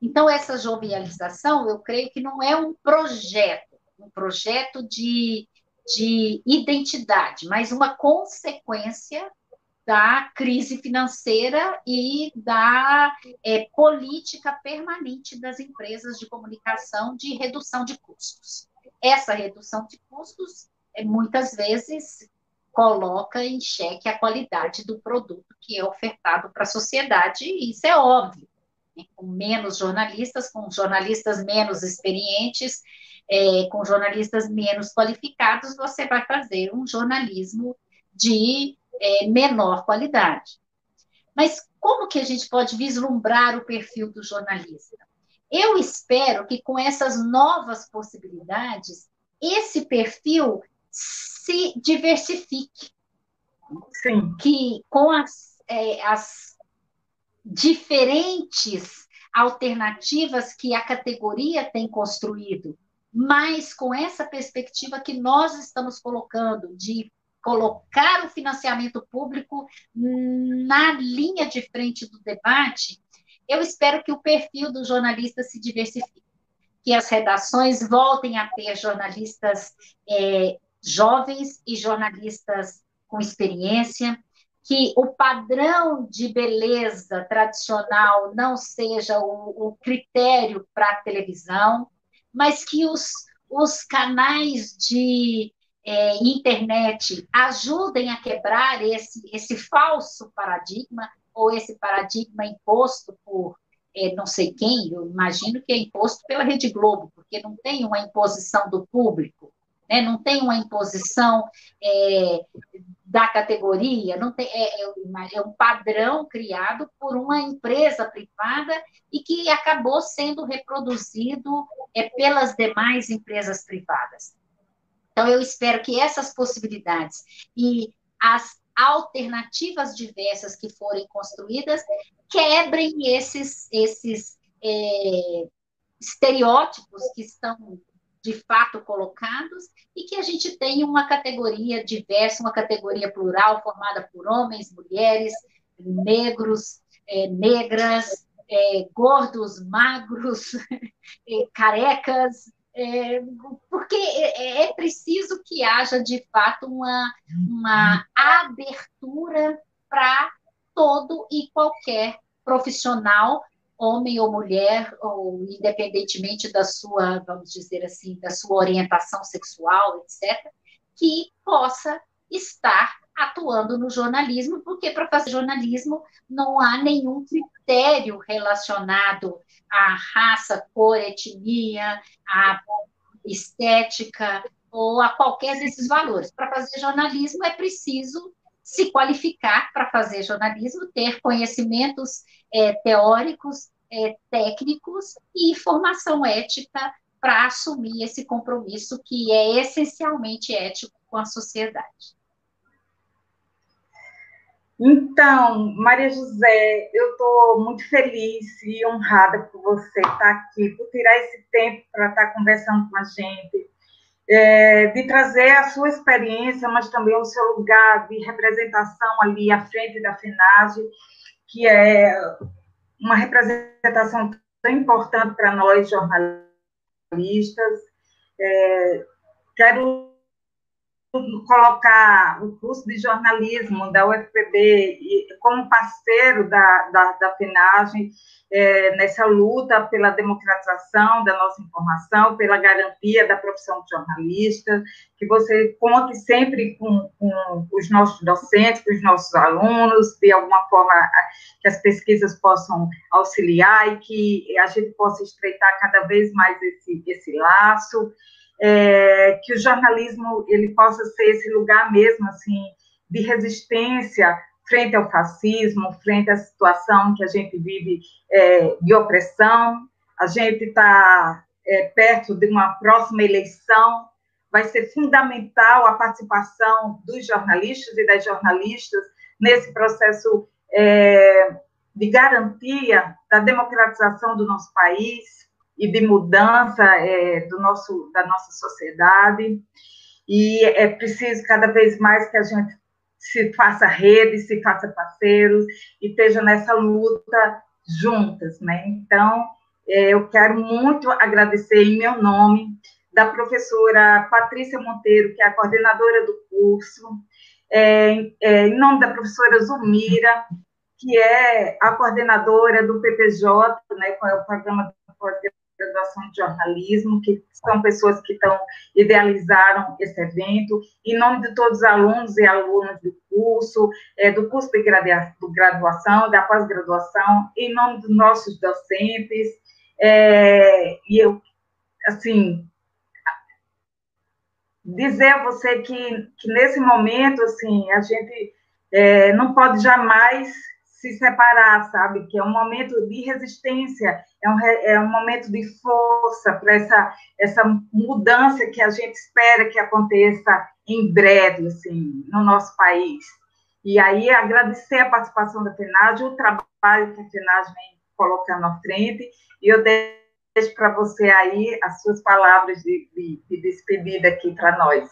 Então, essa jovialização, eu creio que não é um projeto, um projeto de, de identidade, mas uma consequência da crise financeira e da é, política permanente das empresas de comunicação de redução de custos. Essa redução de custos, é, muitas vezes, coloca em xeque a qualidade do produto que é ofertado para a sociedade, e isso é óbvio. Né? Com menos jornalistas, com jornalistas menos experientes, é, com jornalistas menos qualificados, você vai fazer um jornalismo de é, menor qualidade. Mas como que a gente pode vislumbrar o perfil do jornalista? Eu espero que com essas novas possibilidades, esse perfil se diversifique. Sim. Que com as, é, as diferentes alternativas que a categoria tem construído, mas com essa perspectiva que nós estamos colocando de colocar o financiamento público na linha de frente do debate, eu espero que o perfil do jornalista se diversifique, que as redações voltem a ter jornalistas é, jovens e jornalistas com experiência, que o padrão de beleza tradicional não seja o, o critério para a televisão, mas que os, os canais de é, internet ajudem a quebrar esse, esse falso paradigma, ou esse paradigma imposto por é, não sei quem, eu imagino que é imposto pela Rede Globo, porque não tem uma imposição do público, né? não tem uma imposição é, da categoria, não tem, é, é, é, um padrão criado por uma empresa privada e que acabou sendo reproduzido é, pelas demais empresas privadas. Então, eu espero que essas possibilidades e as alternativas diversas que forem construídas quebrem esses, esses é, estereótipos que estão de fato colocados e que a gente tenha uma categoria diversa, uma categoria plural formada por homens, mulheres, negros, é, negras, é, gordos, magros, [laughs] é, carecas, é, porque é, é preciso que haja, de fato, uma, uma abertura para todo e qualquer profissional, homem ou mulher, ou independentemente da sua, vamos dizer assim, da sua orientação sexual, etc., que possa estar atuando no jornalismo, porque para fazer jornalismo não há nenhum critério relacionado à raça, cor, etnia, à estética ou a qualquer desses valores. Para fazer jornalismo é preciso se qualificar para fazer jornalismo, ter conhecimentos é, teóricos, é, técnicos e formação ética para assumir esse compromisso que é essencialmente ético com a sociedade. Então, Maria José, eu estou muito feliz e honrada por você estar aqui, por tirar esse tempo para estar conversando com a gente, é, de trazer a sua experiência, mas também o seu lugar de representação ali à frente da FENAGE, que é uma representação tão importante para nós jornalistas. É, quero colocar o curso de jornalismo da UFPB como parceiro da, da, da FENAGEM é, nessa luta pela democratização da nossa informação, pela garantia da profissão de jornalista, que você conte sempre com, com os nossos docentes, com os nossos alunos, de alguma forma que as pesquisas possam auxiliar e que a gente possa estreitar cada vez mais esse, esse laço é, que o jornalismo ele possa ser esse lugar mesmo assim de resistência frente ao fascismo, frente à situação que a gente vive é, de opressão. A gente está é, perto de uma próxima eleição. Vai ser fundamental a participação dos jornalistas e das jornalistas nesse processo é, de garantia da democratização do nosso país, e de mudança é, do nosso, da nossa sociedade. E é preciso cada vez mais que a gente se faça rede, se faça parceiros e esteja nessa luta juntas, né? Então, é, eu quero muito agradecer em meu nome da professora Patrícia Monteiro, que é a coordenadora do curso, é, é, em nome da professora Zumira, que é a coordenadora do PPJ, né, é o programa de graduação de jornalismo, que são pessoas que estão idealizaram esse evento, em nome de todos os alunos e alunas do curso, é, do curso de graduação, da pós-graduação, em nome dos nossos docentes, é, e eu, assim, dizer a você que, que nesse momento, assim, a gente é, não pode jamais se separar, sabe? Que é um momento de resistência, é um, é um momento de força para essa, essa mudança que a gente espera que aconteça em breve, assim, no nosso país. E aí, agradecer a participação da FENAG, o trabalho que a FENAG vem colocando à frente, e eu deixo para você aí as suas palavras de, de, de despedida aqui para nós.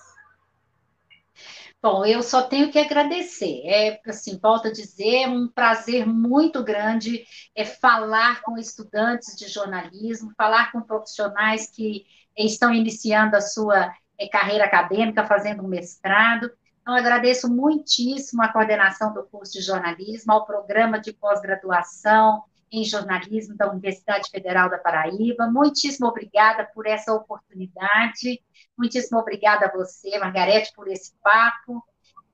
Bom, eu só tenho que agradecer. É, assim, volto a dizer, é um prazer muito grande é falar com estudantes de jornalismo, falar com profissionais que estão iniciando a sua é, carreira acadêmica, fazendo um mestrado. Então, agradeço muitíssimo a coordenação do curso de jornalismo, ao programa de pós-graduação em jornalismo da Universidade Federal da Paraíba. Muitíssimo obrigada por essa oportunidade. Muitíssimo obrigada a você, Margarete, por esse papo,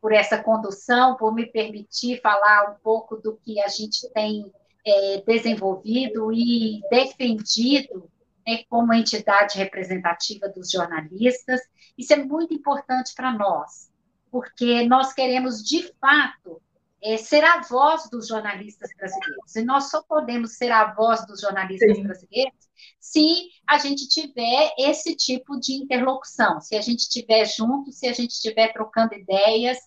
por essa condução, por me permitir falar um pouco do que a gente tem é, desenvolvido e defendido né, como entidade representativa dos jornalistas. Isso é muito importante para nós, porque nós queremos, de fato, é, ser a voz dos jornalistas brasileiros. E nós só podemos ser a voz dos jornalistas Sim. brasileiros se a gente tiver esse tipo de interlocução, se a gente estiver junto, se a gente estiver trocando ideias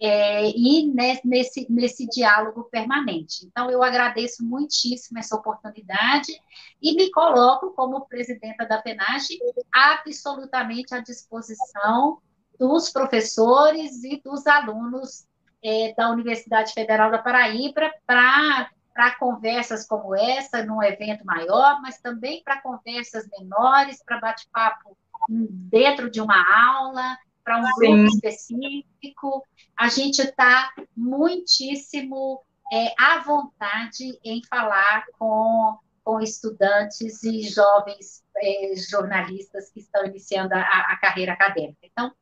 é, e nesse, nesse diálogo permanente. Então, eu agradeço muitíssimo essa oportunidade e me coloco como presidenta da FENAGE absolutamente à disposição dos professores e dos alunos é, da Universidade Federal da Paraíba para conversas como essa, num evento maior, mas também para conversas menores, para bate-papo dentro de uma aula, para um Sim. grupo específico. A gente está muitíssimo é, à vontade em falar com, com estudantes e jovens é, jornalistas que estão iniciando a, a carreira acadêmica. Então,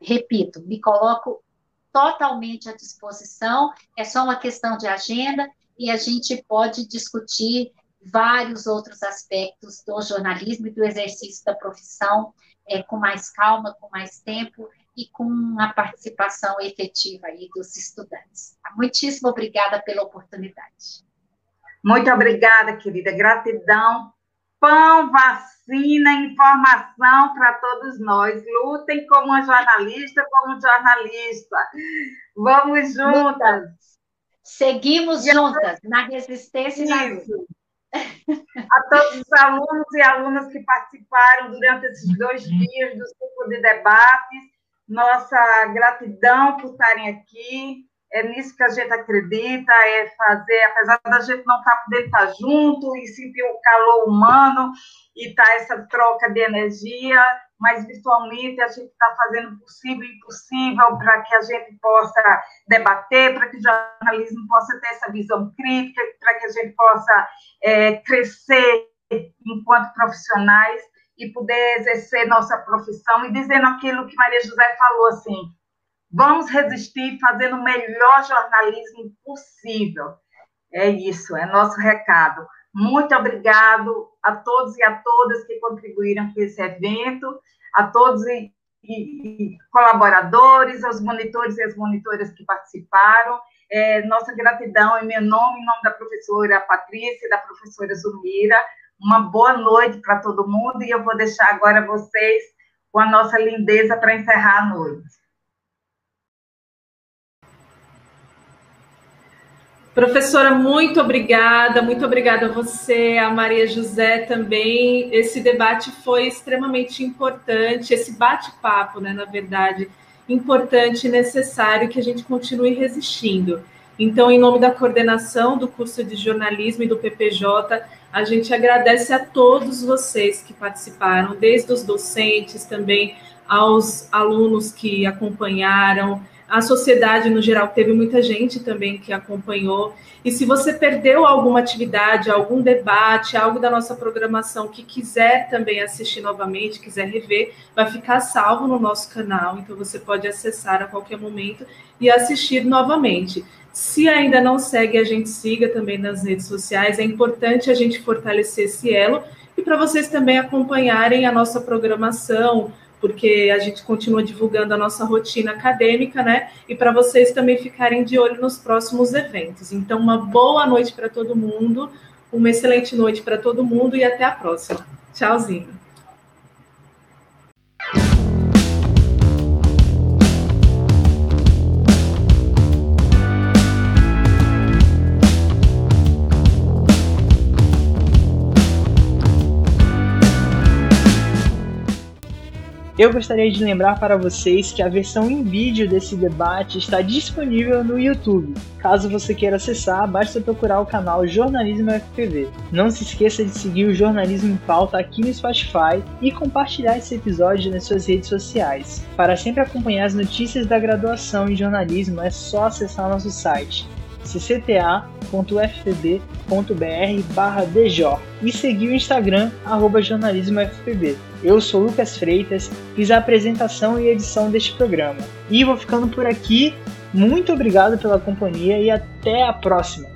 repito, me coloco totalmente à disposição, é só uma questão de agenda e a gente pode discutir vários outros aspectos do jornalismo e do exercício da profissão é, com mais calma, com mais tempo e com a participação efetiva aí dos estudantes. Muitíssimo obrigada pela oportunidade. Muito obrigada, querida. Gratidão pão, vacina, informação para todos nós. Lutem como jornalista, como jornalista. Vamos juntas. Seguimos e juntas, na resistência e na luta. A todos os alunos e alunas que participaram durante esses dois dias do ciclo de debates, nossa gratidão por estarem aqui. É nisso que a gente acredita, é fazer, apesar da gente não estar tá podendo estar tá junto e sentir o calor humano e tá essa troca de energia, mas virtualmente a gente está fazendo o possível e impossível para que a gente possa debater, para que o jornalismo possa ter essa visão crítica, para que a gente possa é, crescer enquanto profissionais e poder exercer nossa profissão. E dizendo aquilo que Maria José falou assim, Vamos resistir fazendo o melhor jornalismo possível. É isso, é nosso recado. Muito obrigado a todos e a todas que contribuíram com esse evento, a todos e, e, e colaboradores, aos monitores e as monitoras que participaram. É, nossa gratidão em meu nome, em nome da professora Patrícia e da professora Zumira. Uma boa noite para todo mundo e eu vou deixar agora vocês com a nossa lindeza para encerrar a noite. Professora, muito obrigada, muito obrigada a você, a Maria José também. Esse debate foi extremamente importante, esse bate-papo, né, na verdade, importante e necessário que a gente continue resistindo. Então, em nome da coordenação do curso de jornalismo e do PPJ, a gente agradece a todos vocês que participaram, desde os docentes também aos alunos que acompanharam, a sociedade no geral teve muita gente também que acompanhou. E se você perdeu alguma atividade, algum debate, algo da nossa programação que quiser também assistir novamente, quiser rever, vai ficar salvo no nosso canal, então você pode acessar a qualquer momento e assistir novamente. Se ainda não segue, a gente siga também nas redes sociais. É importante a gente fortalecer esse elo e para vocês também acompanharem a nossa programação, porque a gente continua divulgando a nossa rotina acadêmica, né? E para vocês também ficarem de olho nos próximos eventos. Então, uma boa noite para todo mundo, uma excelente noite para todo mundo e até a próxima. Tchauzinho. Eu gostaria de lembrar para vocês que a versão em vídeo desse debate está disponível no YouTube. Caso você queira acessar, basta procurar o canal Jornalismo FPV. Não se esqueça de seguir o Jornalismo em Pauta aqui no Spotify e compartilhar esse episódio nas suas redes sociais. Para sempre acompanhar as notícias da graduação em jornalismo, é só acessar nosso site ccta.ftb.br/djor e seguir o Instagram jornalismofpb. Eu sou Lucas Freitas, fiz a apresentação e edição deste programa. E vou ficando por aqui. Muito obrigado pela companhia e até a próxima!